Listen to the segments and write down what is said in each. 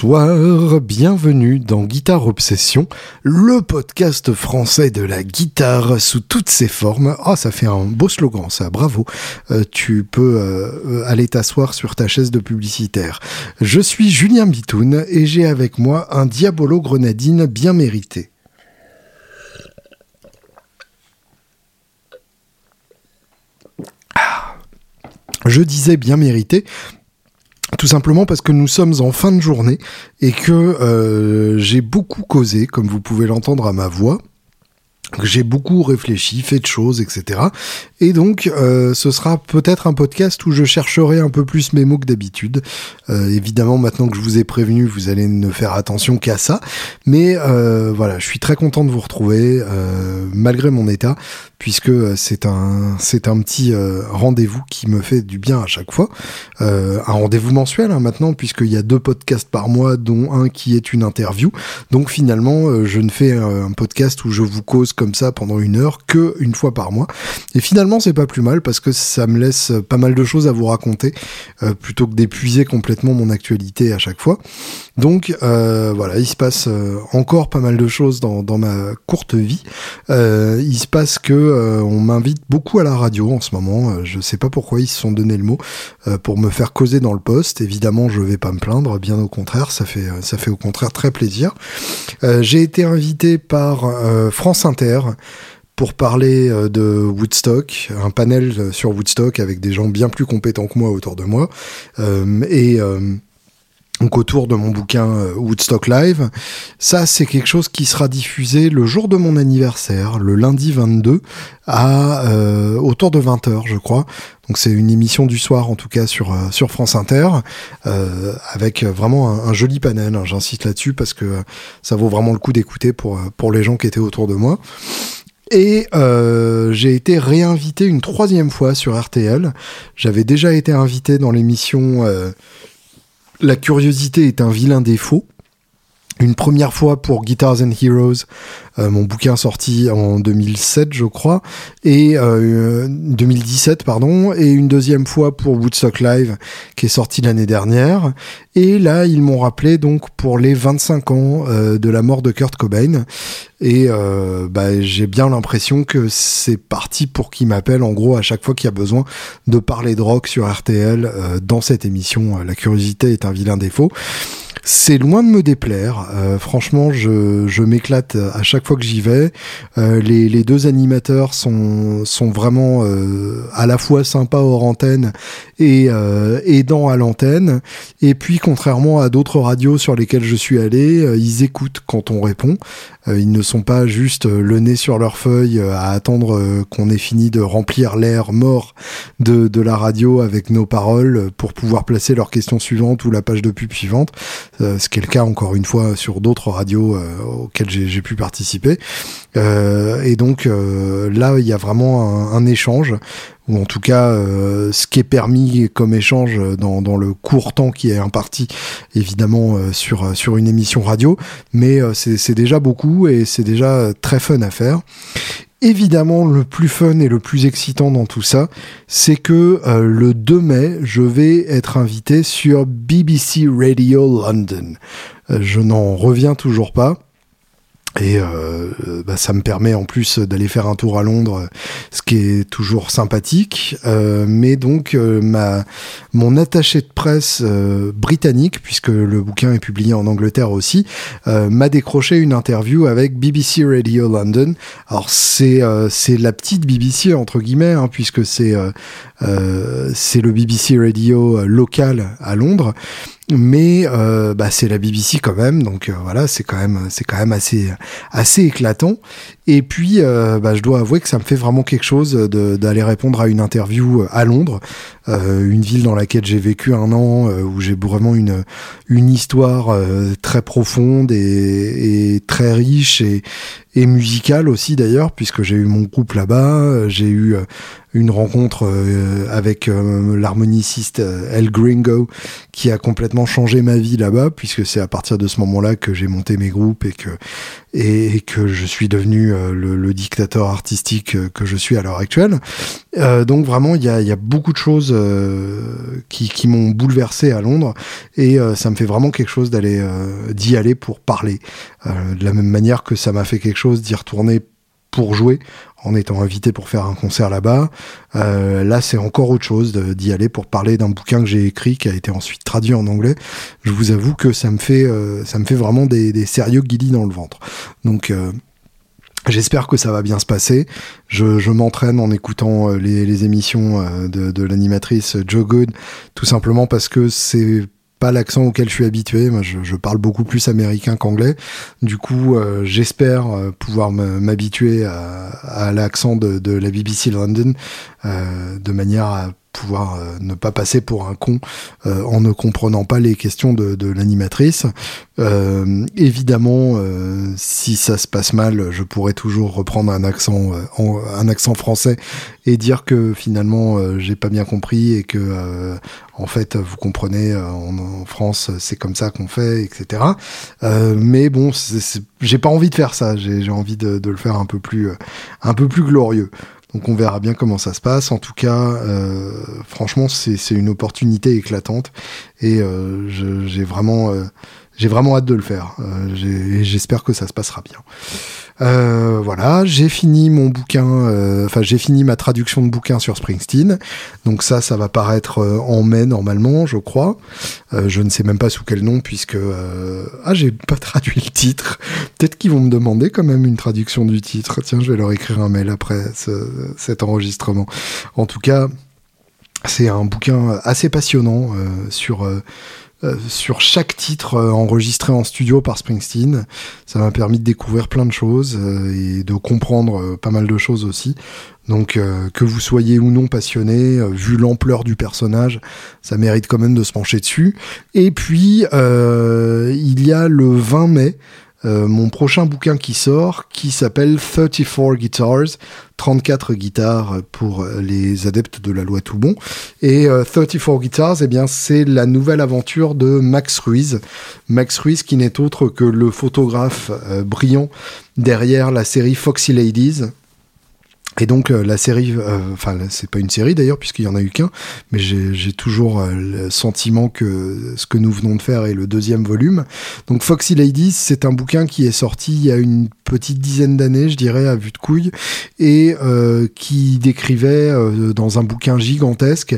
Bonsoir, bienvenue dans Guitare Obsession, le podcast français de la guitare sous toutes ses formes. Ah, ça fait un beau slogan, ça, bravo. Euh, tu peux euh, aller t'asseoir sur ta chaise de publicitaire. Je suis Julien Bitoun et j'ai avec moi un Diabolo Grenadine bien mérité. Ah. Je disais bien mérité tout simplement parce que nous sommes en fin de journée et que euh, j'ai beaucoup causé, comme vous pouvez l'entendre à ma voix. J'ai beaucoup réfléchi, fait de choses, etc. Et donc, euh, ce sera peut-être un podcast où je chercherai un peu plus mes mots que d'habitude. Euh, évidemment, maintenant que je vous ai prévenu, vous allez ne faire attention qu'à ça. Mais voilà, je suis très content de vous retrouver, malgré mon état puisque euh, c'est un c'est un petit euh, rendez-vous qui me fait du bien à chaque fois. Euh, un rendez-vous mensuel hein, maintenant, puisqu'il y a deux podcasts par mois, dont un qui est une interview. Donc finalement, je ne fais un podcast où je vous cause comme ça pendant une heure que une fois par mois. Et finalement, c'est pas plus mal parce que ça me laisse pas mal de choses à vous raconter plutôt que d'épuiser complètement mon actualité à chaque fois. Donc voilà, il se passe encore pas mal de choses dans, ma courte vie. il se passe que euh, on m'invite beaucoup à la radio en ce moment. Euh, je sais pas pourquoi ils se sont donné le mot euh, pour me faire causer dans le poste. Évidemment, je vais pas me plaindre, bien au contraire, ça fait ça fait au contraire très plaisir. J'ai été invité par France Inter pour parler de Woodstock, un panel sur Woodstock avec des gens bien plus compétents que moi autour de moi. et donc autour de mon bouquin euh, Woodstock Live. Ça, c'est quelque chose qui sera diffusé le jour de mon anniversaire, le lundi 22, à euh, autour de 20h, je crois. Donc c'est une émission du soir, en tout cas, sur, euh, sur France Inter, euh, avec vraiment un, joli panel. Hein, J'insiste là-dessus parce que ça vaut vraiment le coup d'écouter pour, pour les gens qui étaient autour de moi. Et euh, j'ai été réinvité une troisième fois sur RTL. J'avais déjà été invité dans l'émission euh, la curiosité est un vilain défaut. Une première fois pour Guitars and Heroes, euh, mon bouquin sorti en 2007, je crois, et 2017, euh, pardon, et une deuxième fois pour Woodstock Live, qui est sorti l'année dernière. Et là, ils m'ont rappelé donc pour les 25 ans euh, de la mort de Kurt Cobain. Et bah, j'ai bien l'impression que c'est parti pour qu'ils m'appellent en gros à chaque fois qu'il y a besoin de parler de rock sur RTL dans cette émission. La curiosité est un vilain défaut. C'est loin de me déplaire. Euh, franchement, je, m'éclate à chaque fois que j'y vais. Euh, les, les, deux animateurs sont, sont vraiment euh, à la fois sympas hors antenne et aidants à l'antenne. Et puis, contrairement à d'autres radios sur lesquelles je suis allé, ils écoutent quand on répond. ils ne sont pas juste le nez sur leur feuille à attendre qu'on ait fini de remplir l'air mort de, de la radio avec nos paroles pour pouvoir placer leur question suivante ou la page de pub suivante. Euh, ce qui est le cas encore une fois sur d'autres radios euh, auxquelles j'ai pu participer. Euh, et donc là, il y a vraiment un, échange ou en tout cas ce qui est permis comme échange dans, dans, le court temps qui est imparti évidemment sur, sur une émission radio, mais c'est déjà beaucoup et c'est déjà très fun à faire. Évidemment, le plus fun et le plus excitant dans tout ça, c'est que euh, le 2 mai, je vais être invité sur BBC Radio London. Euh, je n'en reviens toujours pas. Et euh, bah, ça me permet en plus d'aller faire un tour à Londres, ce qui est toujours sympathique. Euh, mais donc euh, ma mon attaché de presse euh, britannique, puisque le bouquin est publié en Angleterre aussi, euh, m'a décroché une interview avec BBC Radio London. Alors c'est c'est la petite BBC entre guillemets, hein, puisque c'est c'est le BBC Radio local à Londres mais euh, bah, c'est la BBC quand même, donc euh, voilà, c'est quand même c'est quand même assez assez éclatant. Et puis, euh, bah, je dois avouer que ça me fait vraiment quelque chose d'aller répondre à une interview à Londres, une ville dans laquelle j'ai vécu un an, où j'ai vraiment une une histoire très profonde et, et, très riche et, et musicale aussi d'ailleurs, puisque j'ai eu mon groupe là-bas, j'ai eu une rencontre euh, avec euh, l'harmoniciste euh, El Gringo qui a complètement changé ma vie là-bas puisque c'est à partir de ce moment-là que j'ai monté mes groupes et que et, que je suis devenu le, dictateur artistique que je suis à l'heure actuelle. donc vraiment, il y a, beaucoup de choses qui, qui m'ont bouleversé à Londres et ça me fait vraiment quelque chose d'aller d'y aller pour parler. de la même manière que ça m'a fait quelque chose d'y retourner pour jouer en étant invité pour faire un concert là-bas. Euh, là, c'est encore autre chose d'y aller pour parler d'un bouquin que j'ai écrit qui a été ensuite traduit en anglais. Je vous avoue que ça me fait, euh, ça me fait vraiment des, des sérieux guillis dans le ventre. Donc euh, J'espère que ça va bien se passer. Je, je m'entraîne en écoutant les, les émissions de, de l'animatrice Joe Good, tout simplement parce que c'est pas l'accent auquel je suis habitué. Moi, je, parle beaucoup plus américain qu'anglais. Du coup, euh, j'espère euh, pouvoir m'habituer à, l'accent de, de, la BBC London euh, de manière à pouvoir euh, ne pas passer pour un con euh, en ne comprenant pas les questions de, l'animatrice. Euh, évidemment, si ça se passe mal, je pourrais toujours reprendre un accent, un accent français et dire que finalement j'ai pas bien compris et que en fait vous comprenez en, France c'est comme ça qu'on fait, etc. mais bon, j'ai pas envie de faire ça. J'ai envie de, de, le faire un peu plus, un peu plus glorieux. Donc on verra bien comment ça se passe. En tout cas, euh, franchement, c'est une opportunité éclatante et euh, j'ai vraiment, euh, j'ai vraiment hâte de le faire. J'espère que ça se passera bien. Euh, voilà, j'ai fini mon bouquin, euh, enfin j'ai fini ma traduction de bouquin sur Springsteen. Donc ça, ça va paraître euh, en mai normalement, je crois. je ne sais même pas sous quel nom puisque ah j'ai pas traduit le titre. Peut-être qu'ils vont me demander quand même une traduction du titre. Tiens, je vais leur écrire un mail après cet enregistrement. En tout cas, c'est un bouquin assez passionnant sur euh, sur chaque titre euh, enregistré en studio par Springsteen. Ça m'a permis de découvrir plein de choses euh, et de comprendre pas mal de choses aussi. Donc que vous soyez ou non passionné, vu l'ampleur du personnage, ça mérite quand même de se pencher dessus. Et puis il y a le 20 mai euh, mon prochain bouquin qui sort, qui s'appelle 34 Guitars, 34 guitares pour les adeptes de la loi tout bon. Et 34 euh, Guitars, eh bien, c'est la nouvelle aventure de Max Ruiz. Max Ruiz qui n'est autre que le photographe euh, brillant derrière la série Foxy Ladies, et donc euh, la série, euh, enfin c'est pas une série d'ailleurs puisqu'il y en a eu qu'un, mais j'ai toujours euh, le sentiment que ce que nous venons de faire est le deuxième volume. Donc Foxy Ladies, c'est un bouquin qui est sorti il y a une petite dizaine d'années, je dirais, à vue de couille, et qui décrivait dans un bouquin gigantesque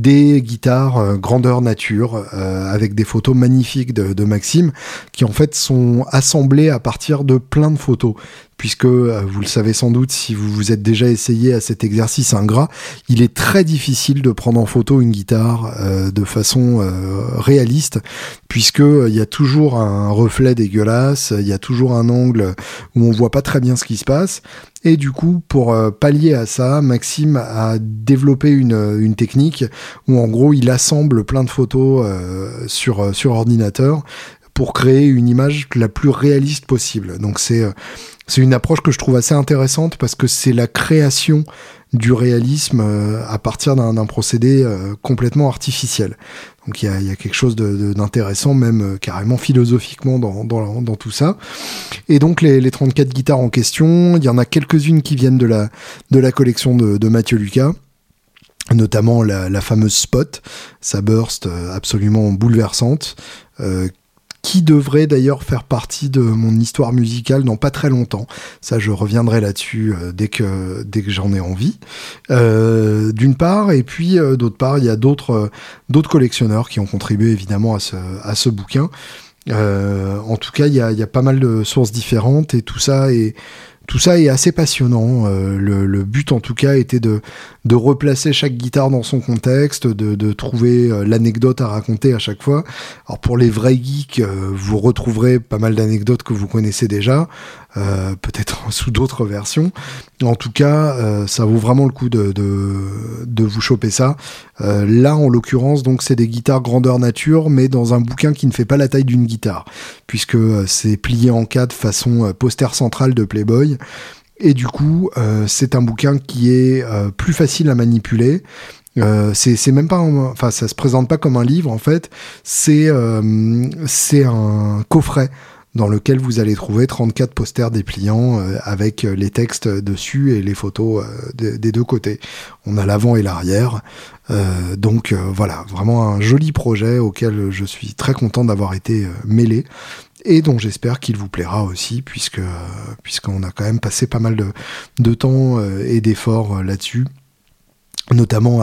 des guitares grandeur nature avec des photos magnifiques de, Maxime qui en fait sont assemblées à partir de plein de photos puisque euh, vous le savez sans doute si vous vous êtes déjà essayé à cet exercice ingrat, il est très difficile de prendre en photo une guitare euh, de façon euh, réaliste, puisque il y a toujours un reflet dégueulasse, il y a toujours un angle où on voit pas très bien ce qui se passe. Et du coup, pour pallier à ça, Maxime a développé une, une technique où en gros il assemble plein de photos sur, sur ordinateur pour créer une image la plus réaliste possible. Donc c'est c'est une approche que je trouve assez intéressante parce que c'est la création du réalisme euh, à partir d'un procédé euh, complètement artificiel. Donc il y a, quelque chose d'intéressant, même euh, carrément philosophiquement dans, tout ça. Et donc les, les 34 guitares en question, il y en a quelques-unes qui viennent de la, collection de, de Mathieu Lucas notamment la, fameuse Spot, sa burst absolument bouleversante, euh, qui devrait d'ailleurs faire partie de mon histoire musicale dans pas très longtemps. Ça, je reviendrai là-dessus euh, dès que dès que j'en ai envie. Euh, D'une part, et puis euh, d'autre part, il y a d'autres d'autres collectionneurs qui ont contribué évidemment à ce à ce bouquin. en tout cas, il y y a pas mal de sources différentes et tout ça est tout ça est assez passionnant. Euh, le, but, en tout cas, était de, replacer chaque guitare dans son contexte, de, trouver euh, l'anecdote à raconter à chaque fois. Alors pour les vrais geeks, euh, vous retrouverez pas mal d'anecdotes que vous connaissez déjà. Peut-être sous d'autres versions. En tout cas, ça vaut vraiment le coup de, vous choper ça. Là, en l'occurrence, donc c'est des guitares grandeur nature, mais dans un bouquin qui ne fait pas la taille d'une guitare, puisque c'est plié en quatre façon poster central de Playboy. Et du coup, c'est un bouquin qui est plus facile à manipuler. Euh, c'est même pas, enfin, ça se présente pas comme un livre en fait. C'est c'est un coffret dans lequel vous allez trouver 34 posters dépliants avec les textes dessus et les photos des deux côtés. On a l'avant et l'arrière. donc voilà, vraiment un joli projet auquel je suis très content d'avoir été mêlé et dont j'espère qu'il vous plaira aussi, puisque puisqu'on a quand même passé pas mal de, de temps et d'efforts là-dessus notamment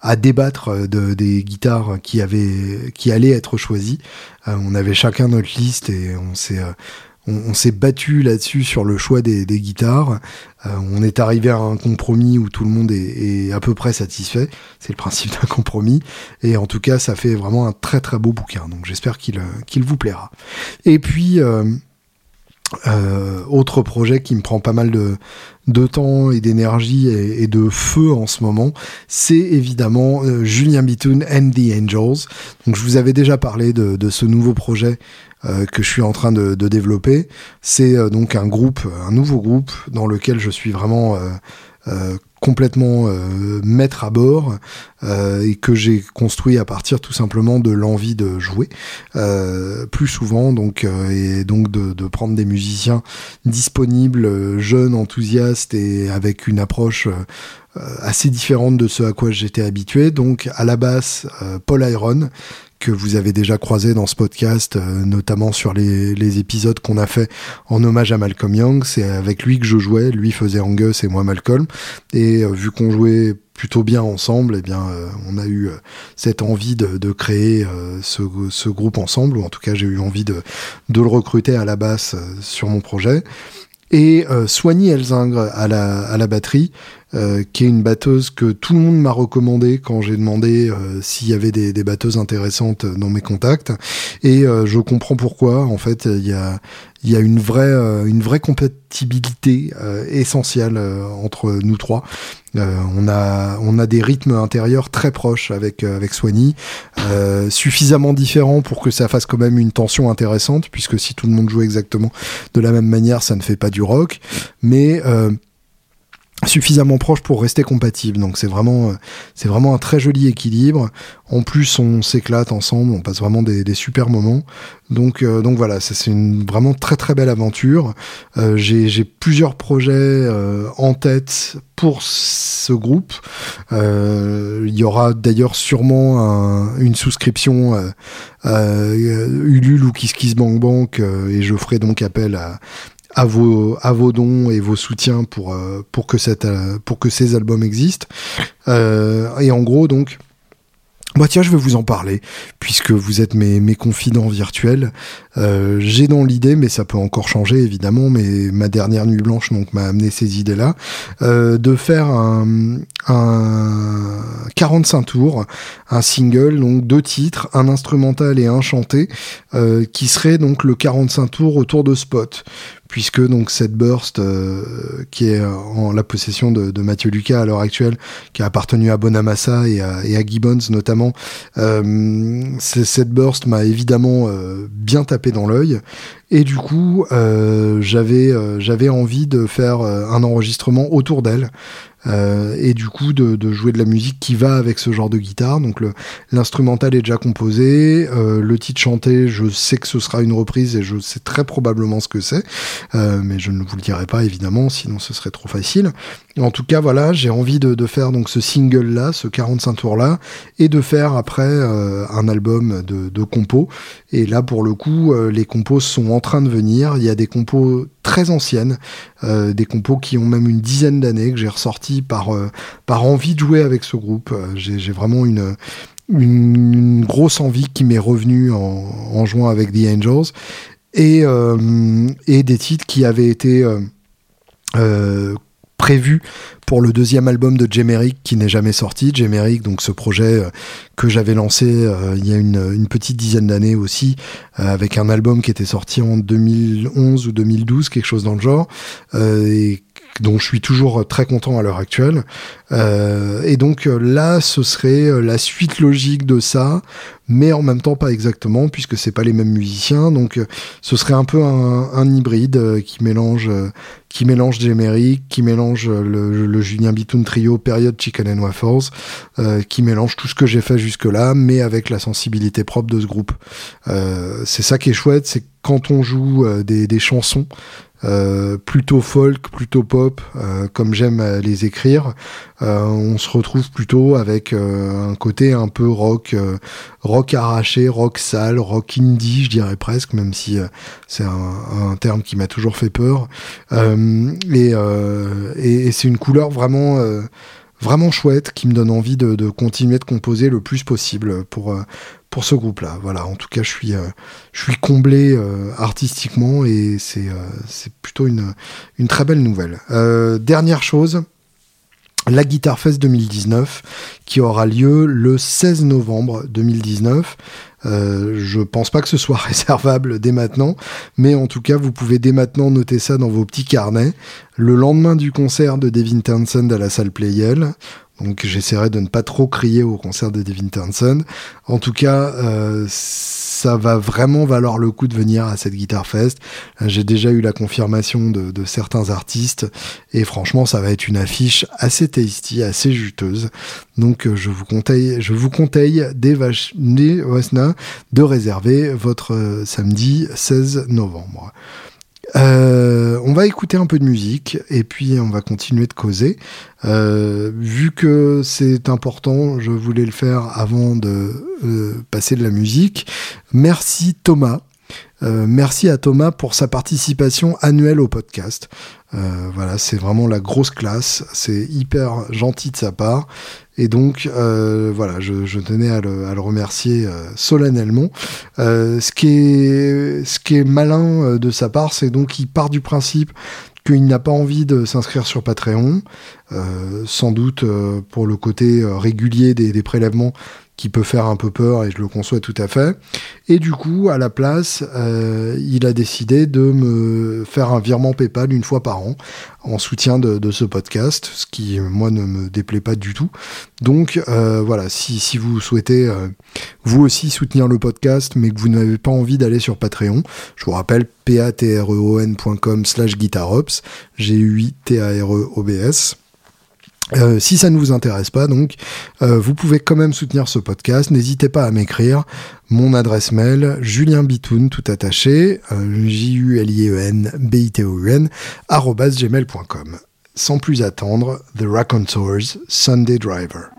à, débattre de, des guitares qui allaient être choisies. Euh, on avait chacun notre liste et on s'est euh, on, s'est battu là-dessus sur le choix des, guitares. Euh, on est arrivé à un compromis où tout le monde est, à peu près satisfait. C'est le principe d'un compromis. Et en tout cas, ça fait vraiment un très très beau bouquin. Donc j'espère qu'il qu'il vous plaira. Et puis euh, autre projet qui me prend pas mal de, de temps et d'énergie et, de feu en ce moment, c'est évidemment euh, Julien Bitoun and the Angels. Donc je vous avais déjà parlé de, de ce nouveau projet euh, que je suis en train de, de développer. C'est donc un groupe, un nouveau groupe dans lequel je suis vraiment complètement euh, mettre à bord euh, et que j'ai construit à partir tout simplement de l'envie de jouer euh, plus souvent donc et donc de, de, prendre des musiciens disponibles jeunes enthousiastes et avec une approche assez différente de ce à quoi j'étais habitué. Donc à la basse Paul Iron que vous avez déjà croisé dans ce podcast, euh, notamment sur les, épisodes qu'on a fait en hommage à Malcolm Young. C'est avec lui que je jouais, lui faisait Angus et moi Malcolm. Et euh, vu qu'on jouait plutôt bien ensemble, eh bien, euh, on a eu cette envie de, créer ce, ce, groupe ensemble, ou en tout cas j'ai eu envie de, de le recruter à la basse sur mon projet et euh, Soigny Elzingre à la, batterie, euh, qui est une batteuse que tout le monde m'a recommandé quand j'ai demandé euh, s'il y avait des, des, batteuses intéressantes dans mes contacts. Et euh, je comprends pourquoi. En fait, il y a, il y a une vraie, une vraie compatibilité essentielle entre nous trois. on a, on a des rythmes intérieurs très proches avec avec Soigny, suffisamment différents pour que ça fasse quand même une tension intéressante, puisque si tout le monde joue exactement de la même manière, ça ne fait pas du rock. Mais suffisamment proche pour rester compatible. Donc c'est vraiment, euh, c'est vraiment un très joli équilibre. En plus, on s'éclate ensemble, on passe vraiment des, des super moments. Donc, euh, donc voilà, c'est une vraiment très très belle aventure. Euh, J'ai plusieurs projets euh, en tête pour ce groupe. Il y aura d'ailleurs sûrement un, une souscription Ulule ou KissKissBankBank et je ferai donc appel à, à vos à vos dons et vos soutiens pour euh, pour que cette euh, pour que ces albums existent euh, et en gros donc bah tiens, je vais vous en parler, puisque vous êtes mes, mes confidents virtuels. J'ai dans l'idée, mais ça peut encore changer évidemment, mais ma dernière nuit blanche m'a amené ces idées-là, de faire un, un 45 tours, un single, donc deux titres, un instrumental et un chanté, qui serait donc le 45 tours autour de Spot puisque donc cette burst euh, qui est en la possession de, Mathieu Lucas à l'heure actuelle, qui a appartenu à Bonamassa et à, et à Gibbons notamment, euh, cette burst m'a évidemment euh, bien tapé dans l'œil. Et du coup euh, j'avais j'avais envie de faire un enregistrement autour d'elle euh, et du coup de, de, jouer de la musique qui va avec ce genre de guitare. Donc l'instrumental est déjà composé, euh, le titre chanté, je sais que ce sera une reprise et je sais très probablement ce que c'est, euh, mais je ne vous le dirai pas évidemment, sinon ce serait trop facile. En tout cas, voilà, j'ai envie de, de, faire donc ce single là, ce 45 tours là, et de faire après euh, un album de, de compos. Et là, pour le coup, euh, les compos sont en train de venir. Il y a des compos très anciennes, euh, des compos qui ont même une dizaine d'années que j'ai ressorti par par envie de jouer avec ce groupe. j'ai vraiment une une, grosse envie qui m'est revenue en, jouant avec The Angels et, des titres qui avaient été euh, prévu pour le deuxième album de Jemerick qui n'est jamais sorti. Jemerick, donc ce projet euh, que j'avais lancé euh, il y a une, petite dizaine d'années aussi, euh, avec un album qui était sorti en 2011 ou 2012, quelque chose dans le genre, dont je suis toujours très content à l'heure actuelle. Euh, et donc là, ce serait la suite logique de ça, mais en même temps pas exactement, puisque c'est pas les mêmes musiciens. Donc ce serait un peu un, un hybride qui mélange qui mélange gémérique, qui mélange le, le, Julien Bitoun trio période Chicken and Waffles, euh, qui mélange tout ce que j'ai fait jusque-là, mais avec la sensibilité propre de ce groupe. Euh, c'est ça qui est chouette, c'est quand on joue euh, des, des chansons euh, plutôt folk, plutôt pop, euh, comme j'aime les écrire. Euh, on se retrouve plutôt avec un côté un peu rock, rock arraché, rock sale, rock indie, je dirais presque, même si c'est un, un, terme qui m'a toujours fait peur. et, et, et c'est une couleur vraiment vraiment chouette qui me donne envie de, continuer de composer le plus possible pour pour ce groupe-là. Voilà, en tout cas, je suis, euh, je suis comblé euh, artistiquement et c'est, euh, c'est plutôt une, une très belle nouvelle. dernière chose, la Guitar Fest 2019 qui aura lieu le 16 novembre 2019. Euh, je pense pas que ce soit réservable dès maintenant, mais en tout cas, vous pouvez dès maintenant noter ça dans vos petits carnets. Le lendemain du concert de Devin Townsend à la salle Playel, donc j'essaierai de ne pas trop crier au concert de Devin Townsend. En tout cas, euh, ça va vraiment valoir le coup de venir à cette Guitar Fest. Euh, j'ai déjà eu la confirmation de, certains artistes et franchement, ça va être une affiche assez tasty, assez juteuse. Donc euh, je vous conseille, je vous dès, dès de réserver votre euh, samedi 16 novembre. Euh, on va écouter un peu de musique et puis on va continuer de causer. Euh, vu que c'est important, je voulais le faire avant de euh, passer de la musique. Merci Thomas. merci à Thomas pour sa participation annuelle au podcast. voilà, c'est vraiment la grosse classe. C'est hyper gentil de sa part. Et donc, euh, voilà, je, tenais à le, remercier euh, solennellement. Euh, ce, qui est, ce qui est malin de sa part, c'est donc qu'il part du principe qu'il n'a pas envie de s'inscrire sur Patreon, sans doute pour le côté régulier des prélèvements qui peut faire un peu peur et je le conçois tout à fait. Et du coup, à la place, euh, il a décidé de me faire un virement PayPal une fois par an en soutien de, de ce podcast, ce qui moi ne me déplaît pas du tout. Donc euh, voilà, si, si vous souhaitez euh, vous aussi soutenir le podcast, mais que vous n'avez pas envie d'aller sur Patreon, je vous rappelle patreon.com slash guitarops, G-U-I-T-A-R-E-O-B-S. Euh, si ça ne vous intéresse pas, donc, euh, vous pouvez quand même soutenir ce podcast. N'hésitez pas à m'écrire. Mon adresse mail, Julien Bitoun, tout attaché, euh, J-U-L-I-E-N, B-I-T-O-U-N, gmail.com. Sans plus attendre, The Raconteurs, Sunday Driver.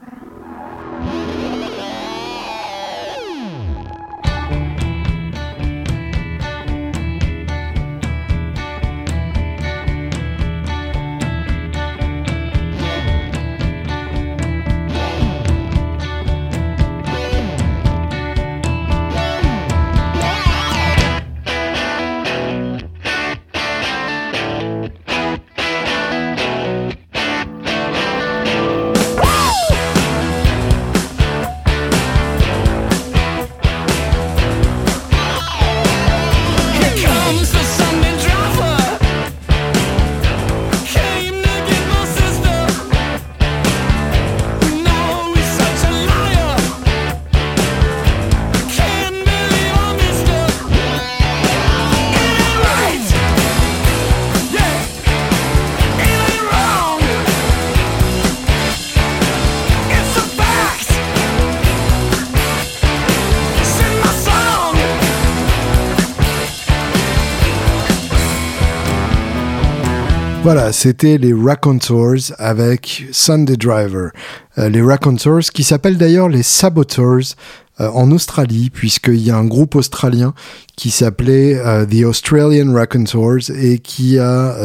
Voilà, c'était les Raconteurs avec Sunday Driver. Euh, les Raconteurs qui s'appellent d'ailleurs les Saboteurs euh, en Australie, puisqu'il y a un groupe australien qui s'appelait euh, The Australian Raconteurs et qui a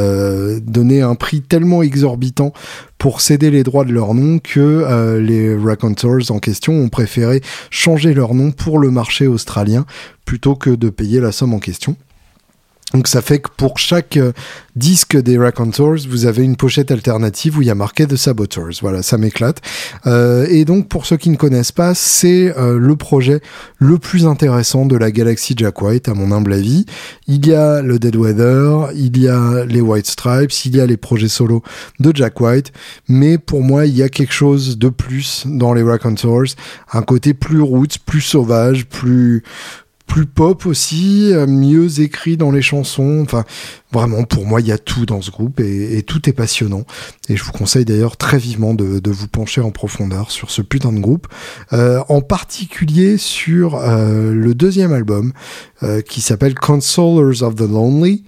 donné un prix tellement exorbitant pour céder les droits de leur nom que les Raconteurs en question ont préféré changer leur nom pour le marché australien plutôt que de payer la somme en question. Donc ça fait que pour chaque euh, disque des Raconteurs, vous avez une pochette alternative où il y a marqué The Saboteurs. Voilà, ça m'éclate. Euh, et donc pour ceux qui ne connaissent pas, c'est euh, le projet le plus intéressant de la galaxie Jack White, à mon humble avis. Il y a le Dead Weather, il y a les White Stripes, il y a les projets solo de Jack White, mais pour moi il y a quelque chose de plus dans les Raconteurs, un côté plus roots, plus sauvage, plus plus pop aussi, euh, mieux écrit dans les chansons. Enfin, vraiment, pour moi, il y a tout dans ce groupe et, tout est passionnant. Et je vous conseille d'ailleurs très vivement de, vous pencher en profondeur sur ce putain de groupe, euh, en particulier sur euh, le deuxième album qui s'appelle Consolers of the Lonely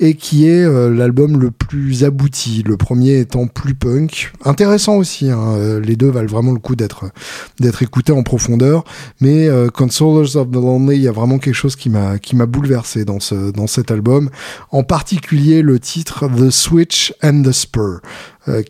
et qui est euh, l'album le plus abouti, le premier étant plus punk. Intéressant aussi, hein, euh, les deux valent vraiment le coup d'être d'être écoutés en profondeur, mais euh, Consolers of the Lonely, il y a vraiment quelque chose qui m'a qui m'a bouleversé dans ce dans cet album, en particulier le titre The Switch and the Spur.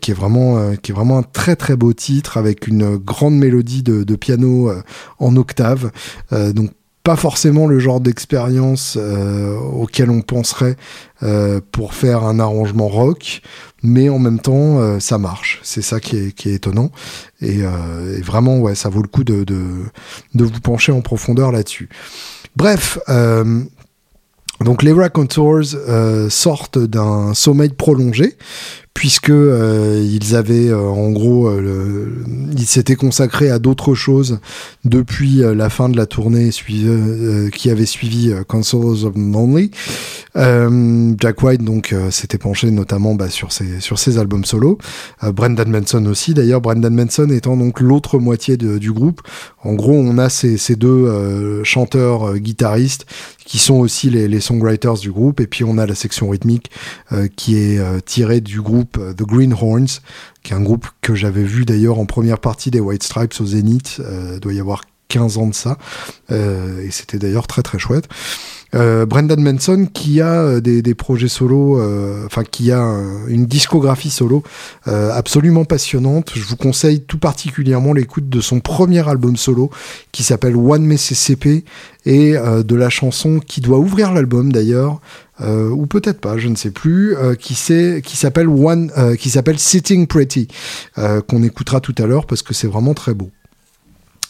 qui est vraiment qui est vraiment un très très beau titre avec une grande mélodie de, de piano en octave donc pas forcément le genre d'expérience euh, auquel on penserait euh, pour faire un arrangement rock, mais en même temps euh, ça marche. C'est ça qui est, qui est étonnant et, vraiment ouais ça vaut le coup de, de, de vous pencher en profondeur là-dessus. Bref. donc les Raconteurs sortent d'un sommeil prolongé puisque euh, ils avaient euh, en gros euh, ils s'étaient consacrés à d'autres choses depuis la fin de la tournée qui avait suivi Consoles of Lonely. Jack White donc s'était penché notamment bah, sur ses sur ses albums solo. Brendan Manson aussi d'ailleurs Brendan Manson étant donc l'autre moitié du groupe. En gros on a ces, ces deux chanteurs guitaristes qui sont aussi les, les, songwriters du groupe et puis on a la section rythmique qui est tirée du groupe euh, The Green Horns, qui est un groupe que j'avais vu d'ailleurs en première partie des White Stripes au Zénith, euh, doit y avoir 15 ans de ça, euh, et c'était d'ailleurs très très chouette. Brendan Manson qui a des, projets solo, enfin qui a une discographie solo absolument passionnante. Je vous conseille tout particulièrement l'écoute de son premier album solo qui s'appelle One Mississippi et de la chanson qui doit ouvrir l'album d'ailleurs, euh, ou peut-être pas, je ne sais plus, euh, qui qui s'appelle One, euh, qui s'appelle Sitting Pretty, qu'on écoutera tout à l'heure parce que c'est vraiment très beau.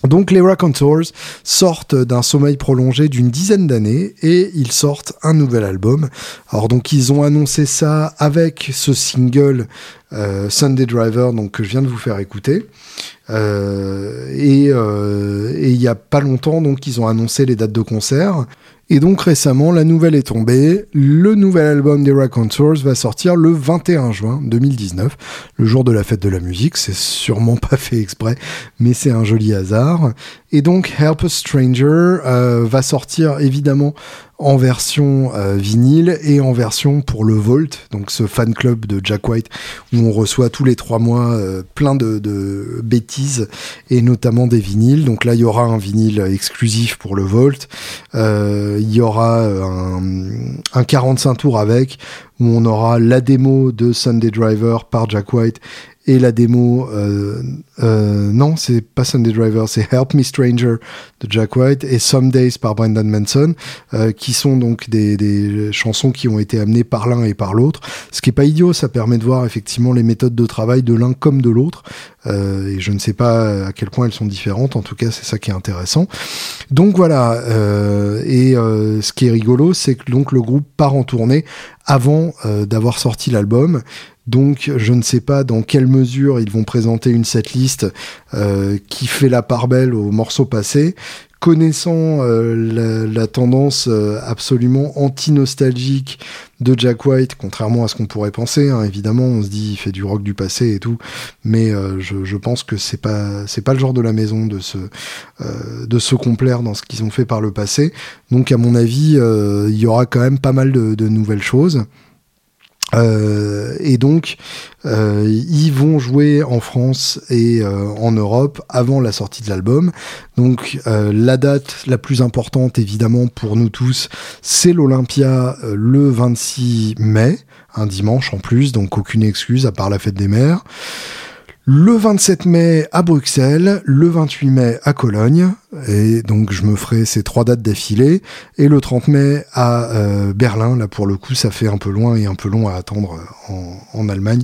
Donc les Raconteurs sortent d'un sommeil prolongé d'une dizaine d'années et ils sortent un nouvel album. Alors donc ils ont annoncé ça avec ce single Sunday Driver donc que je viens de vous faire écouter. et il y a pas longtemps donc ils ont annoncé les dates de concert. Et donc récemment, la nouvelle est tombée. Le nouvel album des Raconteurs va sortir le 21 juin 2019, le jour de la fête de la musique. C'est sûrement pas fait exprès, mais c'est un joli hasard. Et donc Help a Stranger euh, va sortir évidemment en version euh, vinyle et en version pour le Vault, donc ce fan club de Jack White où on reçoit tous les trois mois euh, plein de, bêtises et notamment des vinyles. Donc là, il y aura un vinyle exclusif pour le Vault. il y aura un, un 45 tours avec où on aura la démo de Sunday Driver par Jack White et la démo euh, euh, non c'est pas Sunday Driver c'est Help Me Stranger de Jack White et Some Days par Brendan Manson euh, qui sont donc des, des, chansons qui ont été amenées par l'un et par l'autre. Ce qui est pas idiot ça permet de voir effectivement les méthodes de travail de l'un comme de l'autre euh, et je ne sais pas à quel point elles sont différentes en tout cas c'est ça qui est intéressant. Donc voilà euh, et euh, ce qui est rigolo c'est que donc le groupe part en tournée avant d'avoir sorti l'album donc, je ne sais pas dans quelle mesure ils vont présenter une setlist euh, qui fait la part belle aux morceaux passés. Connaissant euh, la, tendance euh, absolument anti-nostalgique de Jack White, contrairement à ce qu'on pourrait penser, hein, évidemment, on se dit il fait du rock du passé et tout, mais je, pense que c'est pas pas le genre de la maison de se complaire dans ce qu'ils ont fait par le passé. Donc, à mon avis, il y aura quand même pas mal de nouvelles choses. Euh, et donc, euh, ils vont jouer en France et euh, en Europe avant la sortie de l'album. Donc, la date la plus importante, évidemment, pour nous tous, c'est l'Olympia le 26 mai, un dimanche en plus, donc aucune excuse à part la fête des mères. Le 27 mai à Bruxelles, le 28 mai à Cologne, et donc je me ferai ces trois dates d'affilée. Et le 30 mai à euh, Berlin là pour le coup ça fait un peu loin et un peu long à attendre en, en Allemagne.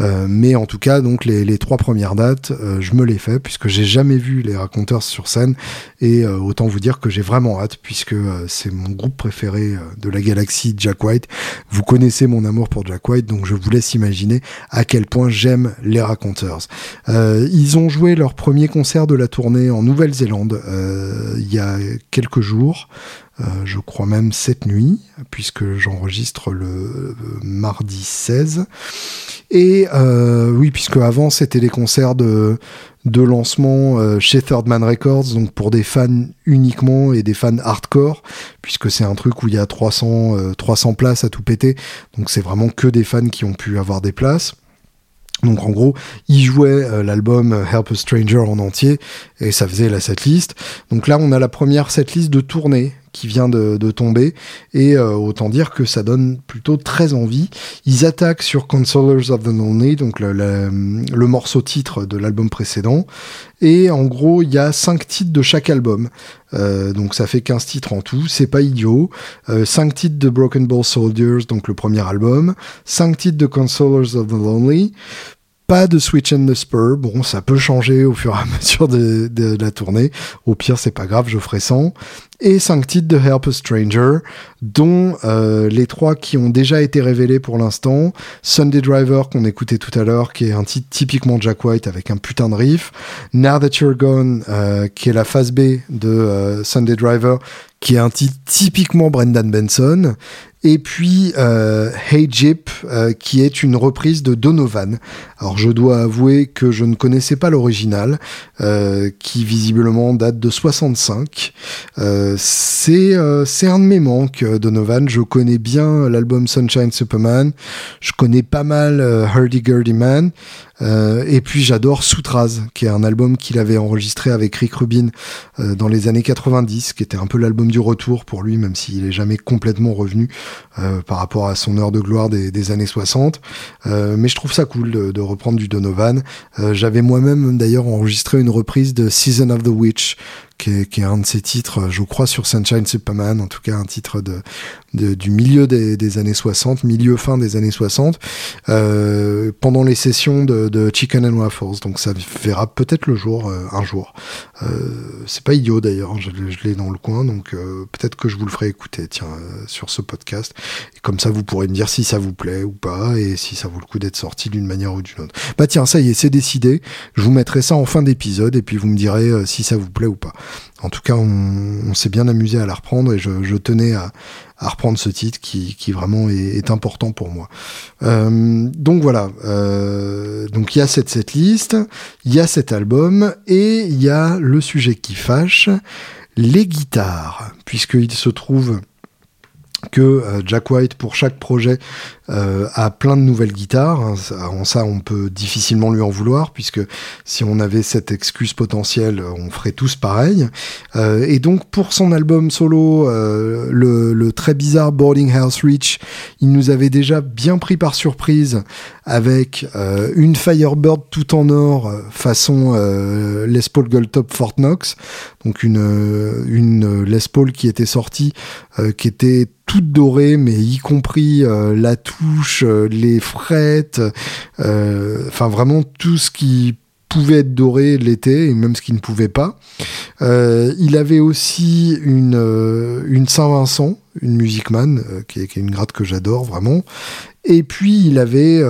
Euh, mais en tout cas donc les, trois premières dates euh, je me les fais puisque j'ai jamais vu les raconteurs sur scène. Et autant vous dire que j'ai vraiment hâte puisque c'est mon groupe préféré de la galaxie Jack White. Vous connaissez mon amour pour Jack White donc je vous laisse imaginer à quel point j'aime les raconteurs. Ils ont joué leur premier concert de la tournée en Nouvelle-Zélande euh, il y a quelques jours, euh, je crois même cette nuit, puisque j'enregistre le euh, mardi 16. Et oui, puisque avant c'était les concerts de, de lancement chez Third Man Records, donc pour des fans uniquement et des fans hardcore, puisque c'est un truc où il y a 300, 300 places à tout péter, donc c'est vraiment que des fans qui ont pu avoir des places. Donc en gros, il jouait euh, l'album euh, Help a Stranger en entier et ça faisait la setlist. Donc là, on a la première setlist de tournée qui vient de, tomber et euh, autant dire que ça donne plutôt très envie. Ils attaquent sur Consolers of the Lonely, donc le, morceau titre de l'album précédent. Et en gros, il y a cinq titres de chaque album. Euh, donc ça fait 15 titres en tout, c'est pas idiot. Euh, 5 titres de Broken Ball Soldiers, donc le premier album. 5 titres de Consolers of the Lonely. Pas de Switch and the Spur. Bon, ça peut changer au fur et à mesure de, la tournée. Au pire, c'est pas grave, je ferai 100. Et 5 titres de Help a Stranger, dont euh, les trois qui ont déjà été révélés pour l'instant. Sunday Driver, qu'on écoutait tout à l'heure, qui est un titre typiquement Jack White avec un putain de riff. Now That You're Gone, euh, qui est la phase B de euh, Sunday Driver, qui est un titre typiquement Brendan Benson et puis euh, Hey Jeep, euh, qui est une reprise de Donovan. Alors je dois avouer que je ne connaissais pas l'original, euh, qui visiblement date de 65. c'est c'est un de mes manques, Donovan. Je connais bien l'album Sunshine Superman, je connais pas mal Hurdy Gurdy Man. Euh, et puis j'adore Soutraz, qui est un album qu'il avait enregistré avec Rick Rubin euh, dans les années 90, qui était un peu l'album du retour pour lui, même s'il est jamais complètement revenu euh, par rapport à son heure de gloire des, années 60. mais je trouve ça cool de, de reprendre du Donovan. J'avais moi-même d'ailleurs enregistré une reprise de Season of the Witch qui est, qui est, un de ses titres, je crois, sur Sunshine Superman, en tout cas un titre de, de du milieu des, des, années 60, milieu fin des années 60, euh, pendant les sessions de, de, Chicken and Waffles. Donc ça verra peut-être le jour euh, un jour. Euh, c'est pas idiot d'ailleurs, hein, je, je l'ai dans le coin, donc euh, peut-être que je vous le ferai écouter, tiens, euh, sur ce podcast. Et comme ça, vous pourrez me dire si ça vous plaît ou pas, et si ça vaut le coup d'être sorti d'une manière ou d'une autre. Bah tiens, ça y est, c'est décidé. Je vous mettrai ça en fin d'épisode, et puis vous me direz si ça vous plaît ou pas. En tout cas, on, s'est bien amusé à la reprendre et je, tenais à, reprendre ce titre qui, vraiment est, important pour moi. Euh, donc voilà, euh, donc il y a cette, cette liste, il y a cet album et il y a le sujet qui fâche, les guitares, puisqu'il se trouve que euh, Jack White, pour chaque projet, euh, a plein de nouvelles guitares. Hein. En ça, on peut difficilement lui en vouloir, puisque si on avait cette excuse potentielle, on ferait tous pareil. Euh, et donc, pour son album solo, le, le, très bizarre Boarding House Reach, il nous avait déjà bien pris par surprise avec une Firebird tout en or, façon Les Paul Goldtop Fort Knox, donc une, une Les Paul qui était sortie, qui était toute dorée, mais y compris euh, la euh, les frettes, euh, enfin vraiment tout ce qui pouvait être doré l'été et même ce qui ne pouvait pas. il avait aussi une, une Saint-Vincent, une Music Man, qui, est, qui, est, une gratte que j'adore vraiment. Et puis il avait,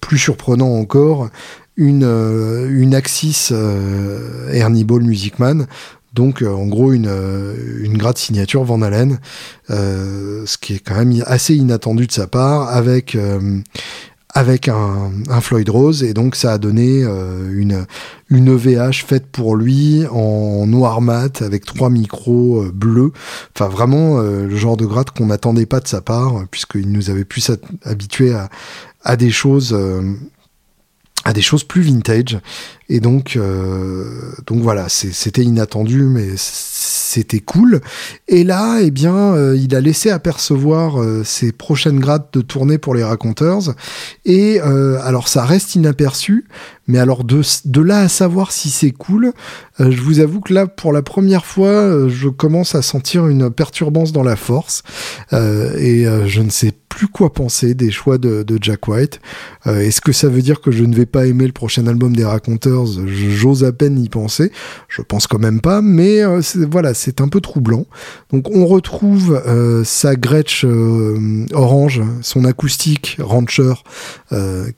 plus surprenant encore, une, une Axis Ernie Ball Music Man donc, euh, en gros, une, euh, une gratte signature Van Halen, euh, ce qui est quand même assez inattendu de sa part, avec avec un, Floyd Rose. Et donc ça a donné une une EVH faite pour lui en noir mat avec trois micros bleus. Enfin vraiment le genre de gratte qu'on n'attendait pas de sa part puisqu'il nous avait pu s'habituer à des choses à des choses plus vintage. Et donc, euh, donc voilà, c'était inattendu, mais c'était cool. Et là, eh bien, euh, il a laissé apercevoir euh, ses prochaines grades de tournée pour les raconteurs. Et alors, ça reste inaperçu, Mais alors de, de là à savoir si c'est cool, euh, je vous avoue que là, pour la première fois, euh, je commence à sentir une perturbance dans la force. Euh, et je ne sais plus quoi penser des choix de, de Jack White. Est-ce que ça veut dire que je ne vais pas aimer le prochain album des Raconteurs? J'ose à peine y penser. Je pense quand même pas, mais voilà, c'est un peu troublant. Donc on retrouve sa Gretsch orange, son acoustique Rancher,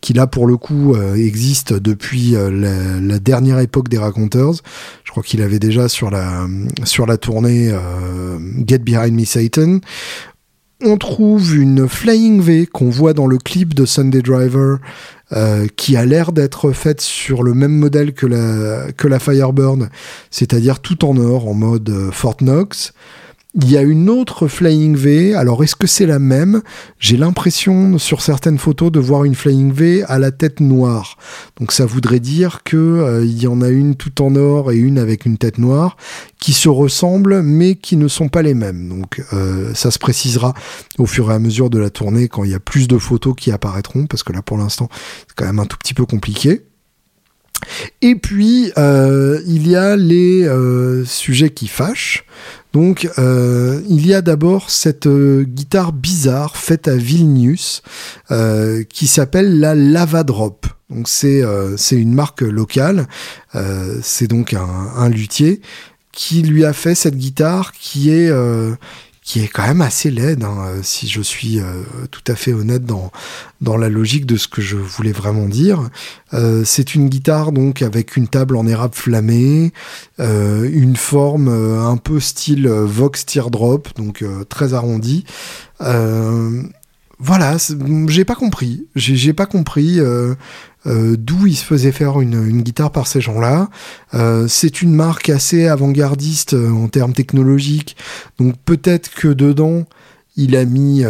qui là pour le coup existe depuis la, dernière époque des Raconteurs. Je crois qu'il avait déjà sur la, sur la tournée euh, Get Behind Me Satan. On trouve une Flying V qu'on voit dans le clip de Sunday Driver euh, qui a l'air d'être faite sur le même modèle que la, que la Firebird, c'est-à-dire tout en or en mode euh, Fort Knox. Il y a une autre Flying V. Alors, est-ce que c'est la même? J'ai l'impression, sur certaines photos, de voir une Flying V à la tête noire. Donc, ça voudrait dire que euh, il y en a une tout en or et une avec une tête noire qui se ressemblent, mais qui ne sont pas les mêmes. Donc, euh, ça se précisera au fur et à mesure de la tournée quand il y a plus de photos qui apparaîtront, parce que là, pour l'instant, c'est quand même un tout petit peu compliqué. Et puis, euh, il y a les sujets qui fâchent. Donc, euh, il y a d'abord cette euh, guitare bizarre faite à Vilnius euh, qui s'appelle la Lava Drop. Donc, c'est une marque locale. c'est donc un, luthier qui lui a fait cette guitare qui est qui est quand même assez laide, hein, euh, si je suis euh, tout à fait honnête dans, la logique de ce que je voulais vraiment dire. Euh, c'est une guitare donc avec une table en érable flammée, une forme un peu style Vox Teardrop, donc très arrondie. Voilà, j'ai pas compris. J'ai pas compris euh, d'où il se faisait faire une, guitare par ces gens-là. Euh, c'est une marque assez avant-gardiste euh, en termes technologiques, donc peut-être que dedans il a mis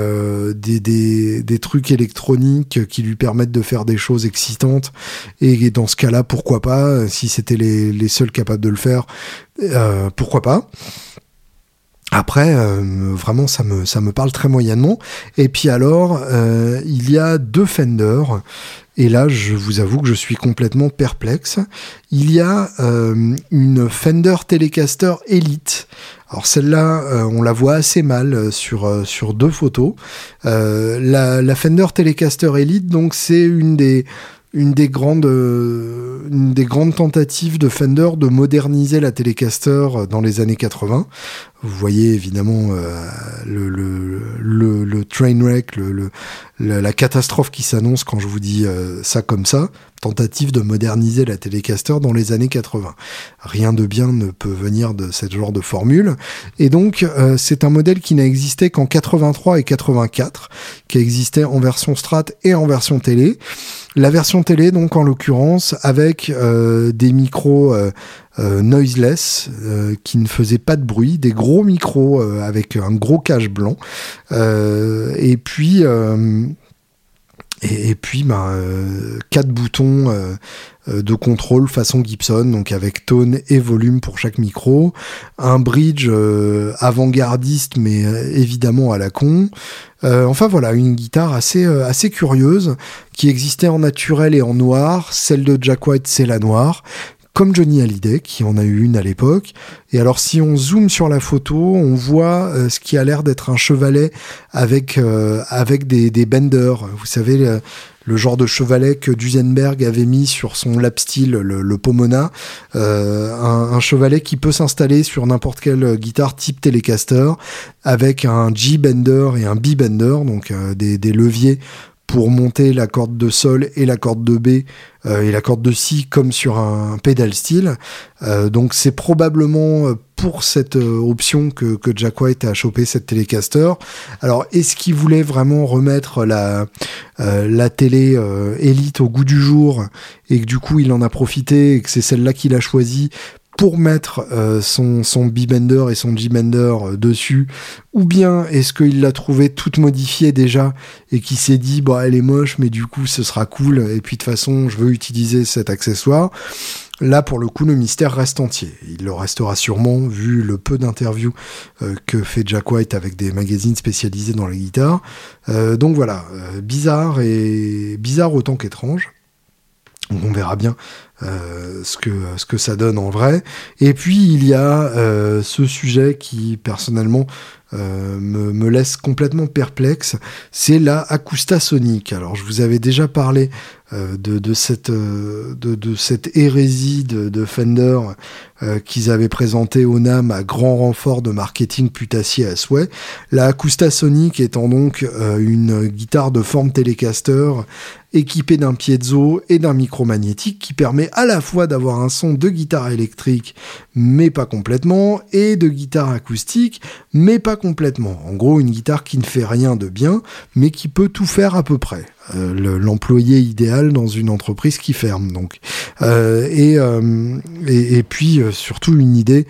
des, trucs électroniques qui lui permettent de faire des choses excitantes. Et, dans ce cas-là, pourquoi pas Si c'était les, seuls capables de le faire, pourquoi pas après, vraiment, ça me, ça me parle très moyennement. Et puis alors, il y a deux Fender et là, je vous avoue que je suis complètement perplexe. Il y a euh, une Fender Telecaster Elite. Alors celle-là, euh, on la voit assez mal euh, sur, sur deux photos. La, la, Fender Telecaster Elite, donc c'est une des une des grandes une des grandes tentatives de Fender de moderniser la Telecaster dans les années 80. Vous voyez évidemment le, le, train wreck, la, catastrophe qui s'annonce quand je vous dis euh, ça comme ça, tentative de moderniser la Telecaster dans les années 80. Rien de bien ne peut venir de ce genre de formule. Et donc, euh, c'est un modèle qui n'a existé qu'en 83 et 84, qui existait en version Strat et en version télé. La version télé, donc en l'occurrence, avec euh, des micros noiseless qui ne faisaient pas de bruit, des gros micros avec un gros cache blanc, et puis et, puis, bah, euh, quatre boutons euh, euh, de contrôle façon Gibson, donc avec tone et volume pour chaque micro, un bridge avant-gardiste mais évidemment à la con. enfin voilà, une guitare assez assez curieuse qui existait en naturel et en noir. Celle de Jack White, c'est la noire comme Johnny Hallyday, qui en a eu une à l'époque. Et alors, si on zoome sur la photo, on voit euh, ce qui a l'air d'être un chevalet avec, euh, avec des, benders. Vous savez, le, genre de chevalet que Duesenberg avait mis sur son lap steel, le, Pomona. Euh, un, chevalet qui peut s'installer sur n'importe quelle guitare type Telecaster, avec un G-bender et un B-bender, donc des leviers pour monter la corde de sol et la corde de B euh, et la corde de Si comme sur un pédal style. Euh, donc c'est probablement euh, pour cette option que, Jack White a chopé cette Telecaster. Alors est-ce qu'il voulait vraiment remettre la, la télé élite au goût du jour et que du coup il en a profité et que c'est celle-là qu'il a choisi pour mettre euh, son, son B-Bender et son G-Bender euh, dessus Ou bien est-ce qu'il l'a trouvé toute modifiée déjà et qui s'est dit, bah elle est moche, mais du coup ce sera cool, et puis de toute façon je veux utiliser cet accessoire Là, pour le coup, le mystère reste entier. Il le restera sûrement, vu le peu d'interviews euh, que fait Jack White avec des magazines spécialisés dans la guitare. donc voilà, bizarre et bizarre autant qu'étrange. On verra bien euh, ce que ce que ça donne en vrai. Et puis il y a euh, ce sujet qui personnellement euh, me, me, laisse complètement perplexe, c'est la Acoustasonic. Alors je vous avais déjà parlé de, de, cette, de, cette hérésie de, de Fender qu'ils avaient présenté au NAM à grand renfort de marketing putassier à souhait. La Acoustasonic étant donc une guitare de forme Telecaster équipée d'un piezo et d'un micro magnétique qui permet à la fois d'avoir un son de guitare électrique mais pas complètement et de guitare acoustique mais pas complètement. En gros une guitare qui ne fait rien de bien mais qui peut tout faire à peu près. Euh, l'employé idéal dans une entreprise qui ferme. Donc, euh, et, euh, et, et, puis surtout une idée